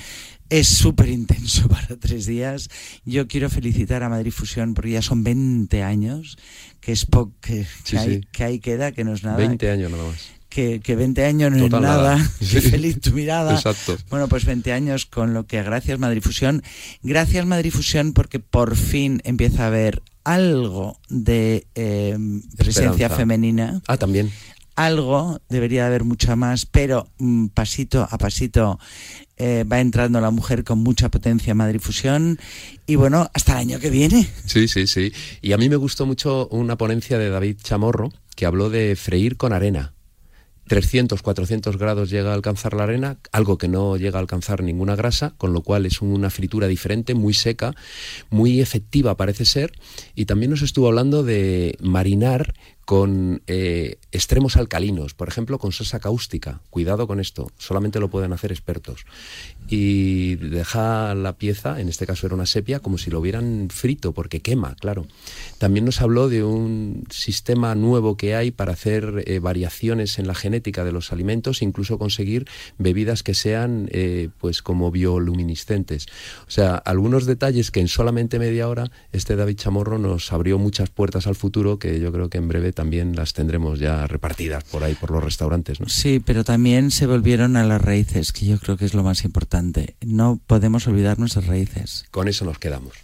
Es súper intenso para tres días. Yo quiero felicitar a Madrid Fusión porque ya son 20 años, que es po que, Sí, que, sí. que ahí queda, que no es nada. 20 años nada más. Que, que 20 años no Total es nada. nada. Sí. feliz tu mirada. Exacto. Bueno, pues 20 años con lo que gracias Madrid Fusión. Gracias Madrid Fusión porque por fin empieza a haber algo de eh, presencia Esperanza. femenina. Ah, también. Algo, debería haber mucha más, pero mm, pasito a pasito eh, va entrando la mujer con mucha potencia en Madrid Fusión. Y bueno, hasta el año que viene. Sí, sí, sí. Y a mí me gustó mucho una ponencia de David Chamorro que habló de freír con arena. 300, 400 grados llega a alcanzar la arena, algo que no llega a alcanzar ninguna grasa, con lo cual es una fritura diferente, muy seca, muy efectiva parece ser. Y también nos estuvo hablando de marinar con eh, extremos alcalinos, por ejemplo, con sosa cáustica. Cuidado con esto, solamente lo pueden hacer expertos. Y deja la pieza, en este caso era una sepia, como si lo hubieran frito, porque quema, claro. También nos habló de un sistema nuevo que hay para hacer eh, variaciones en la genética de los alimentos, incluso conseguir bebidas que sean eh, pues como bioluminiscentes. O sea, algunos detalles que en solamente media hora este David Chamorro nos abrió muchas puertas al futuro que yo creo que en breve también las tendremos ya repartidas por ahí por los restaurantes, ¿no? Sí, pero también se volvieron a las raíces, que yo creo que es lo más importante. No podemos olvidar nuestras raíces. Con eso nos quedamos.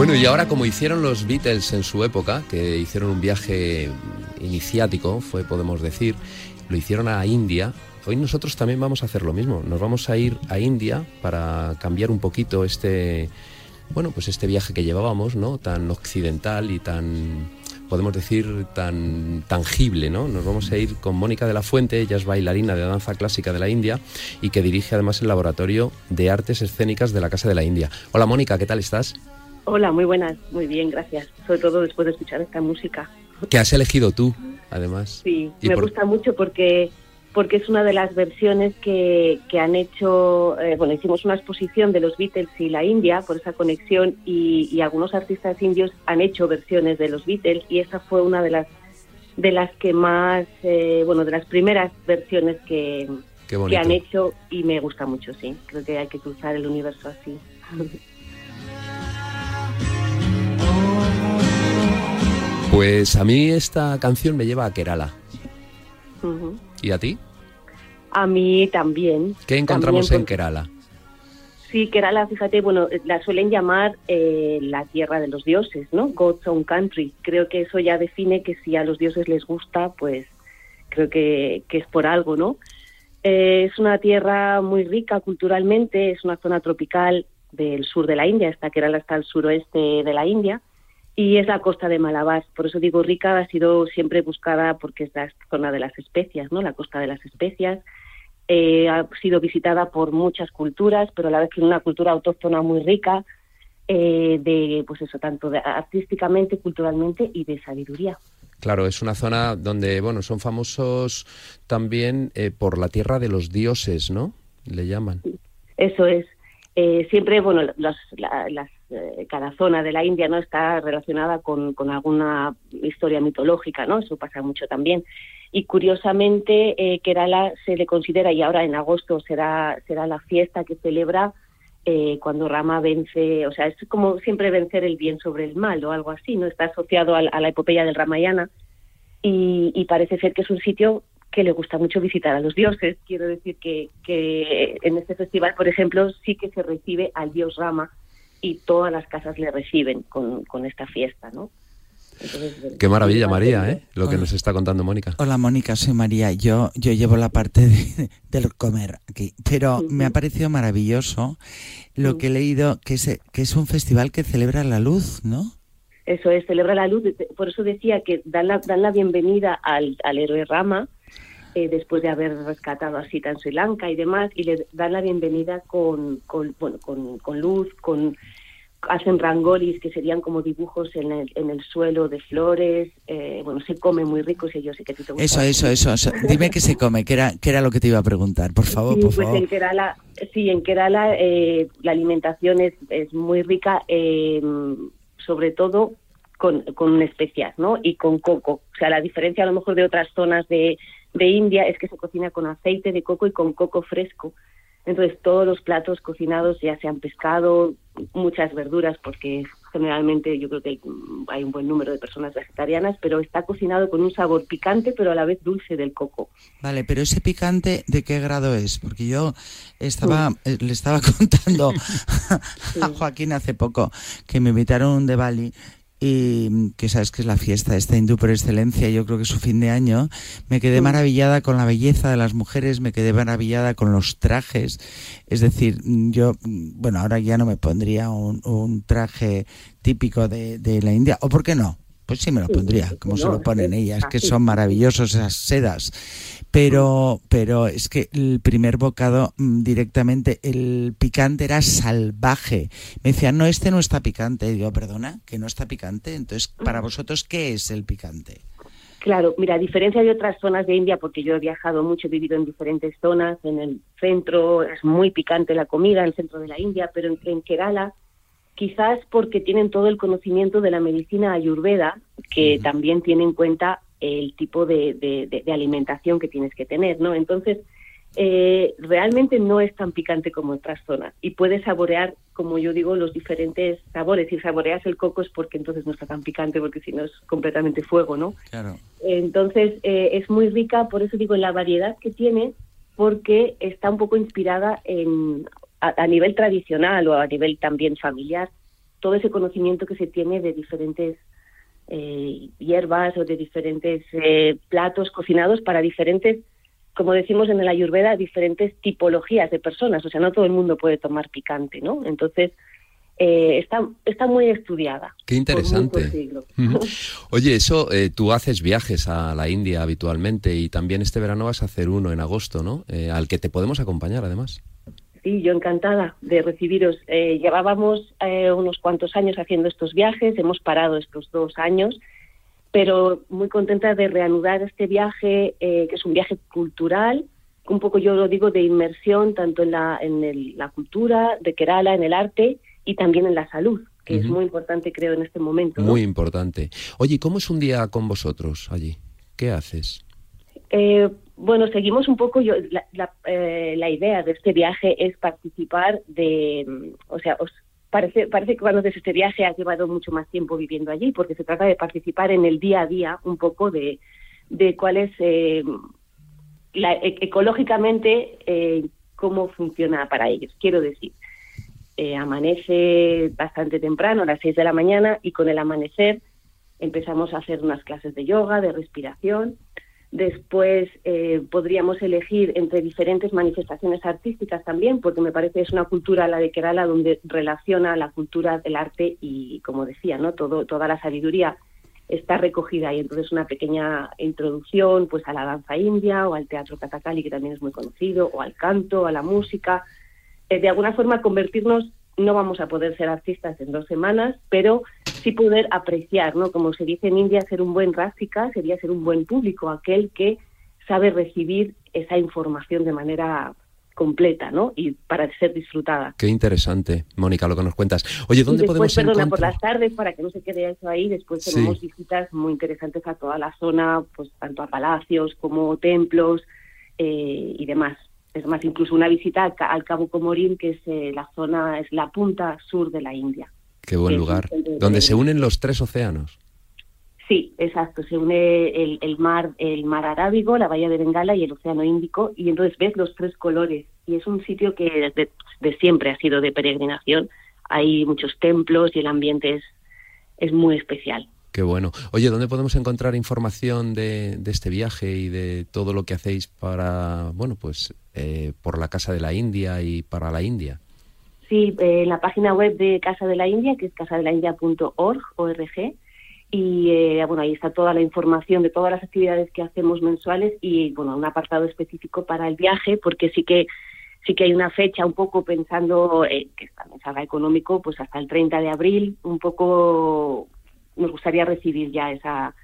Bueno, y ahora como hicieron los Beatles en su época, que hicieron un viaje iniciático, fue podemos decir, lo hicieron a India, hoy nosotros también vamos a hacer lo mismo. Nos vamos a ir a India para cambiar un poquito este bueno, pues este viaje que llevábamos, ¿no? Tan occidental y tan podemos decir tan tangible, ¿no? Nos vamos a ir con Mónica de la Fuente, ella es bailarina de danza clásica de la India y que dirige además el laboratorio de artes escénicas de la Casa de la India. Hola Mónica, ¿qué tal estás? Hola, muy buenas, muy bien, gracias. Sobre todo después de escuchar esta música. ¿Qué has elegido tú, además? Sí, ¿Y me por- gusta mucho porque porque es una de las versiones que, que han hecho, eh, bueno, hicimos una exposición de los Beatles y la India por esa conexión y, y algunos artistas indios han hecho versiones de los Beatles y esa fue una de las de las que más, eh, bueno, de las primeras versiones que, que han hecho y me gusta mucho, sí. Creo que hay que cruzar el universo así. Pues a mí esta canción me lleva a Kerala. ¿Y a ti? A mí también. ¿Qué encontramos También en Kerala? Sí, Kerala, fíjate, bueno, la suelen llamar eh, la tierra de los dioses, ¿no? God's own country. Creo que eso ya define que si a los dioses les gusta, pues creo que, que es por algo, ¿no? Eh, es una tierra muy rica culturalmente, es una zona tropical del sur de la India, esta Kerala está al suroeste de la India, y es la costa de Malabar. Por eso digo rica, ha sido siempre buscada porque es la zona de las especias, ¿no? La costa de las especias. Eh, ha sido visitada por muchas culturas, pero a la vez tiene una cultura autóctona muy rica, eh, de, pues eso, tanto de, artísticamente, culturalmente y de sabiduría. Claro, es una zona donde, bueno, son famosos también eh, por la tierra de los dioses, ¿no? Le llaman. Eso es. Eh, siempre, bueno, las, la- las, eh, cada zona de la India no está relacionada con, alguna historia mitológica, ¿no? Eso pasa mucho también. Y curiosamente, eh, Kerala se le considera, y ahora en agosto será, será la fiesta que celebra eh, cuando Rama vence, o sea, es como siempre vencer el bien sobre el mal o algo así, ¿no? Está asociado a, a la epopeya del Ramayana y, y parece ser que es un sitio que le gusta mucho visitar a los dioses. Quiero decir que, que en este festival, por ejemplo, sí que se recibe al dios Rama y todas las casas le reciben con, con esta fiesta, ¿no? Entonces, Qué maravilla, María, ¿eh? Lo que nos está contando Mónica. Hola Mónica, soy María. Yo, yo llevo la parte de- del comer aquí, pero me ha parecido maravilloso lo que he leído, que es, que es un festival que celebra la luz, ¿no? Eso es, celebra la luz. Por eso decía que dan la, dan la bienvenida al, al héroe Rama, eh, después de haber rescatado a Sita en Sri Lanka y demás, y le dan la bienvenida con, con, bueno, con, con luz, con hacen rangolis que serían como dibujos en el, en el suelo de flores, eh, bueno, se come muy rico, si yo sé que a ti te gusta. Eso, eso, eso, eso. Dime que se come, que era, que era lo que te iba a preguntar, por favor, Sí, por pues favor. en Kerala, sí, en Kerala eh, la alimentación es, es muy rica, eh, sobre todo con, con especias, ¿no? Y con coco. O sea, la diferencia a lo mejor de otras zonas de, de India es que se cocina con aceite de coco y con coco fresco. Entonces, todos los platos cocinados, ya sean pescado, muchas verduras, porque generalmente yo creo que hay un buen número de personas vegetarianas, pero está cocinado con un sabor picante, pero a la vez dulce del coco. Vale, pero ese picante, ¿de qué grado es? Porque yo estaba, eh, le estaba contando a Joaquín hace poco que me invitaron de Bali y que sabes que es la fiesta esta hindú por excelencia, yo creo que es su fin de año, me quedé maravillada con la belleza de las mujeres, me quedé maravillada con los trajes, es decir, yo, bueno, ahora ya no me pondría un, un traje típico de, de la India, o por qué no, pues sí me lo pondría, como se lo ponen ellas, que son maravillosos esas sedas. Pero, pero es que el primer bocado mm, directamente, el picante era salvaje. Me decían, no, este no está picante. Y digo, perdona, que no está picante. Entonces, para vosotros, ¿qué es el picante? Claro, mira, a diferencia de otras zonas de India, porque yo he viajado mucho, he vivido en diferentes zonas, en el centro es muy picante la comida, en el centro de la India, pero en, en Kerala, quizás porque tienen todo el conocimiento de la medicina ayurveda, que también tiene en cuenta el tipo de, de- de- de alimentación que tienes que tener, ¿no? Entonces, eh, realmente no es tan picante como otras zonas y puedes saborear, como yo digo, los diferentes sabores. Si saboreas el coco es porque entonces no está tan picante, porque si no es completamente fuego, ¿no? Claro. Entonces eh, es muy rica, por eso digo, en la variedad que tiene, porque está un poco inspirada en, a, a nivel tradicional o a nivel también familiar, todo ese conocimiento que se tiene de diferentes eh, hierbas o de diferentes eh, platos cocinados para diferentes, como decimos en el Ayurveda, diferentes tipologías de personas. O sea, no todo el mundo puede tomar picante, ¿no? Entonces, eh, está, está muy estudiada. Qué interesante. Oye, eso, eh, tú haces viajes a la India habitualmente y también este verano vas a hacer uno en agosto, ¿no? Eh, al que te podemos acompañar además. Sí, yo encantada de recibiros. Eh, llevábamos eh, unos cuantos años haciendo estos viajes, hemos parado estos dos años, pero muy contenta de reanudar este viaje, eh, que es un viaje cultural, un poco yo lo digo de inmersión tanto en la, en el- la cultura de Kerala, en el arte y también en la salud, que es muy importante creo en este momento. ¿no? Muy importante. Oye, ¿y ¿cómo es un día con vosotros allí? ¿Qué haces? Eh, bueno, seguimos un poco, yo, la, eh, la idea de este viaje es participar de, mm, o sea, os parece, parece que cuando haces este viaje has llevado mucho más tiempo viviendo allí, porque se trata de participar en el día a día un poco de, de cuál es, eh, la, e- ecológicamente, eh, cómo funciona para ellos. Quiero decir, eh, amanece bastante temprano, a las 6 de la mañana, y con el amanecer empezamos a hacer unas clases de yoga, de respiración. Después eh, podríamos elegir entre diferentes manifestaciones artísticas también, porque me parece que es una cultura, la de Kerala, donde relaciona la cultura del arte y, como decía, no todo toda la sabiduría está recogida ahí. Entonces, una pequeña introducción pues a la danza india o al teatro kathakali, que también es muy conocido, o al canto, a la música. Eh, de alguna forma, convertirnos, no vamos a poder ser artistas en dos semanas, pero sí poder apreciar, ¿no? Como se dice en India, ser un buen rástica sería ser un buen público, aquel que sabe recibir esa información de manera completa, ¿no? Y para ser disfrutada. Qué interesante, Mónica, lo que nos cuentas. Oye, ¿dónde y después, podemos perdona, por las tardes, para que no se quede eso ahí, después Sí. tenemos visitas muy interesantes a toda la zona, pues tanto a palacios como templos eh, y demás. Es más, incluso una visita al, al Cabo Comorín, que es eh, la zona, es la punta sur de la India. Qué buen lugar. Donde se unen los tres océanos. Sí, exacto. Se une el, el mar, el mar Arábigo, la bahía de Bengala y el océano Índico, y entonces ves los tres colores. Y es un sitio que de, de siempre ha sido de peregrinación. Hay muchos templos y el ambiente es, es muy especial. Qué bueno. Oye, ¿dónde podemos encontrar información de, de este viaje y de todo lo que hacéis para, bueno, pues eh, por la Casa de la India y para la India? Sí, eh, la página web de Casa de la India, que es casadelaindia.org, ORG, y eh, bueno, ahí está toda la información de todas las actividades que hacemos mensuales y bueno, un apartado específico para el viaje, porque sí que sí que hay una fecha un poco pensando eh, que también salga económico, pues hasta el 30 de abril, un poco nos gustaría recibir ya esa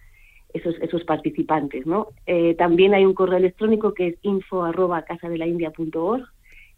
esos, esos participantes, ¿no? Eh, también hay un correo electrónico que es info arroba casadelaindia.org,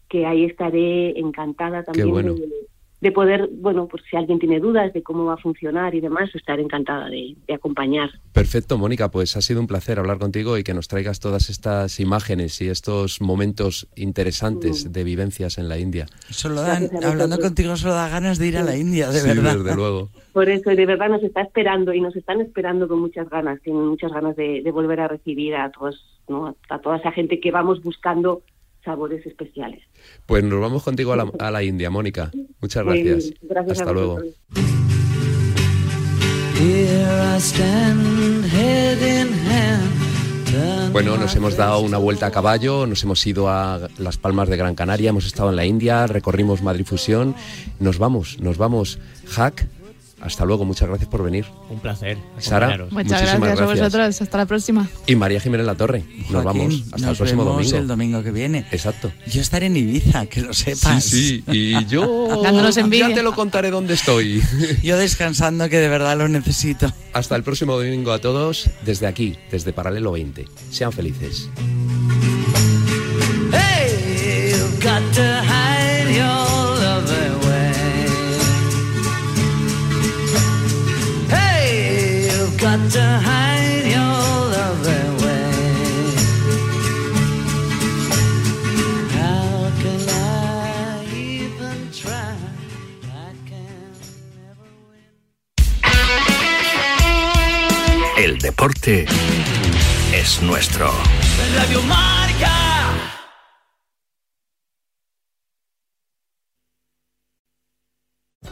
que ahí estaré encantada también bueno. de, de poder, bueno, pues si alguien tiene dudas de cómo va a funcionar y demás, estaré encantada de, de acompañar. Perfecto, Mónica, pues ha sido un placer hablar contigo y que nos traigas todas estas imágenes y estos momentos interesantes de vivencias en la India. Solo dan, hablando contigo solo da ganas de ir a la India, de sí, verdad. desde luego. Por eso, y de verdad nos está esperando y nos están esperando con muchas ganas, tienen muchas ganas de, de volver a recibir a todos, ¿no? a toda esa gente que vamos buscando sabores especiales. Pues nos vamos contigo a la, a la India, Mónica. Muchas gracias. gracias a Hasta luego. Bueno, nos hemos dado una vuelta a caballo, nos hemos ido a Las Palmas de Gran Canaria, hemos estado en la India, recorrimos Madrid Fusión. Nos vamos, nos vamos. Hack, hasta luego, muchas gracias por venir. Un placer. Sara. Muchas muchísimas gracias, a vosotros. Hasta la próxima. Y María Jiménez La Torre. Nos Joaquín, vamos hasta el próximo vemos domingo. el domingo que viene. Exacto. Yo estaré en Ibiza, que lo sepas. Sí, sí, y yo Dándonos envidia. ya te lo contaré dónde estoy. Yo descansando, que de verdad lo necesito. Hasta el próximo domingo a todos, desde aquí, desde Paralelo 20. Sean felices. Hey, you've got to hide your El deporte es nuestro.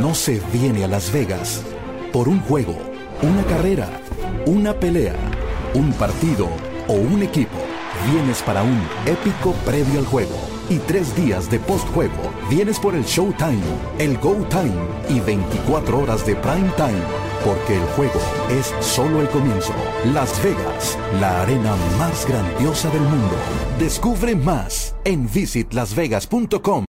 No se viene a Las Vegas por un juego, una carrera, una pelea, un partido o un equipo. Vienes para un épico previo al juego y tres días de postjuego. Vienes por el Showtime, el Go Time y 24 horas de Prime Time. Porque el juego es solo el comienzo. Las Vegas, la arena más grandiosa del mundo. Descubre más en visitlasvegas.com.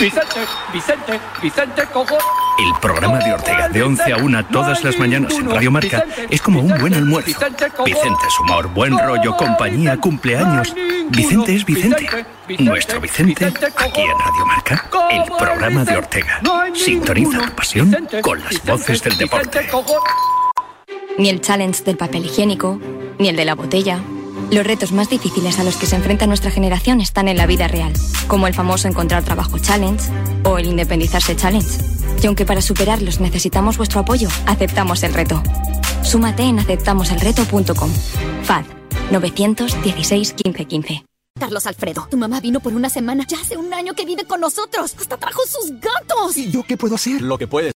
Vicente, Vicente, Vicente Cojo. El programa de Ortega de 11 a 1 todas las mañanas en Radio Marca es como un buen almuerzo. Vicente es humor, buen rollo, compañía, cumpleaños. Vicente es Vicente. Nuestro Vicente aquí en Radio Marca. El programa de Ortega. Sintoniza tu pasión con las voces del deporte. Ni el challenge del papel higiénico, ni el de la botella. Los retos más difíciles a los que se enfrenta nuestra generación están en la vida real, como el famoso encontrar trabajo challenge o el independizarse challenge. Y aunque para superarlos necesitamos vuestro apoyo, aceptamos el reto. Súmate en aceptamoselreto.com. FAD 916 1515. Carlos Alfredo, tu mamá vino por una semana. Ya hace un año que vive con nosotros. Hasta trajo sus gatos. ¿Y yo qué puedo hacer? Lo que puedes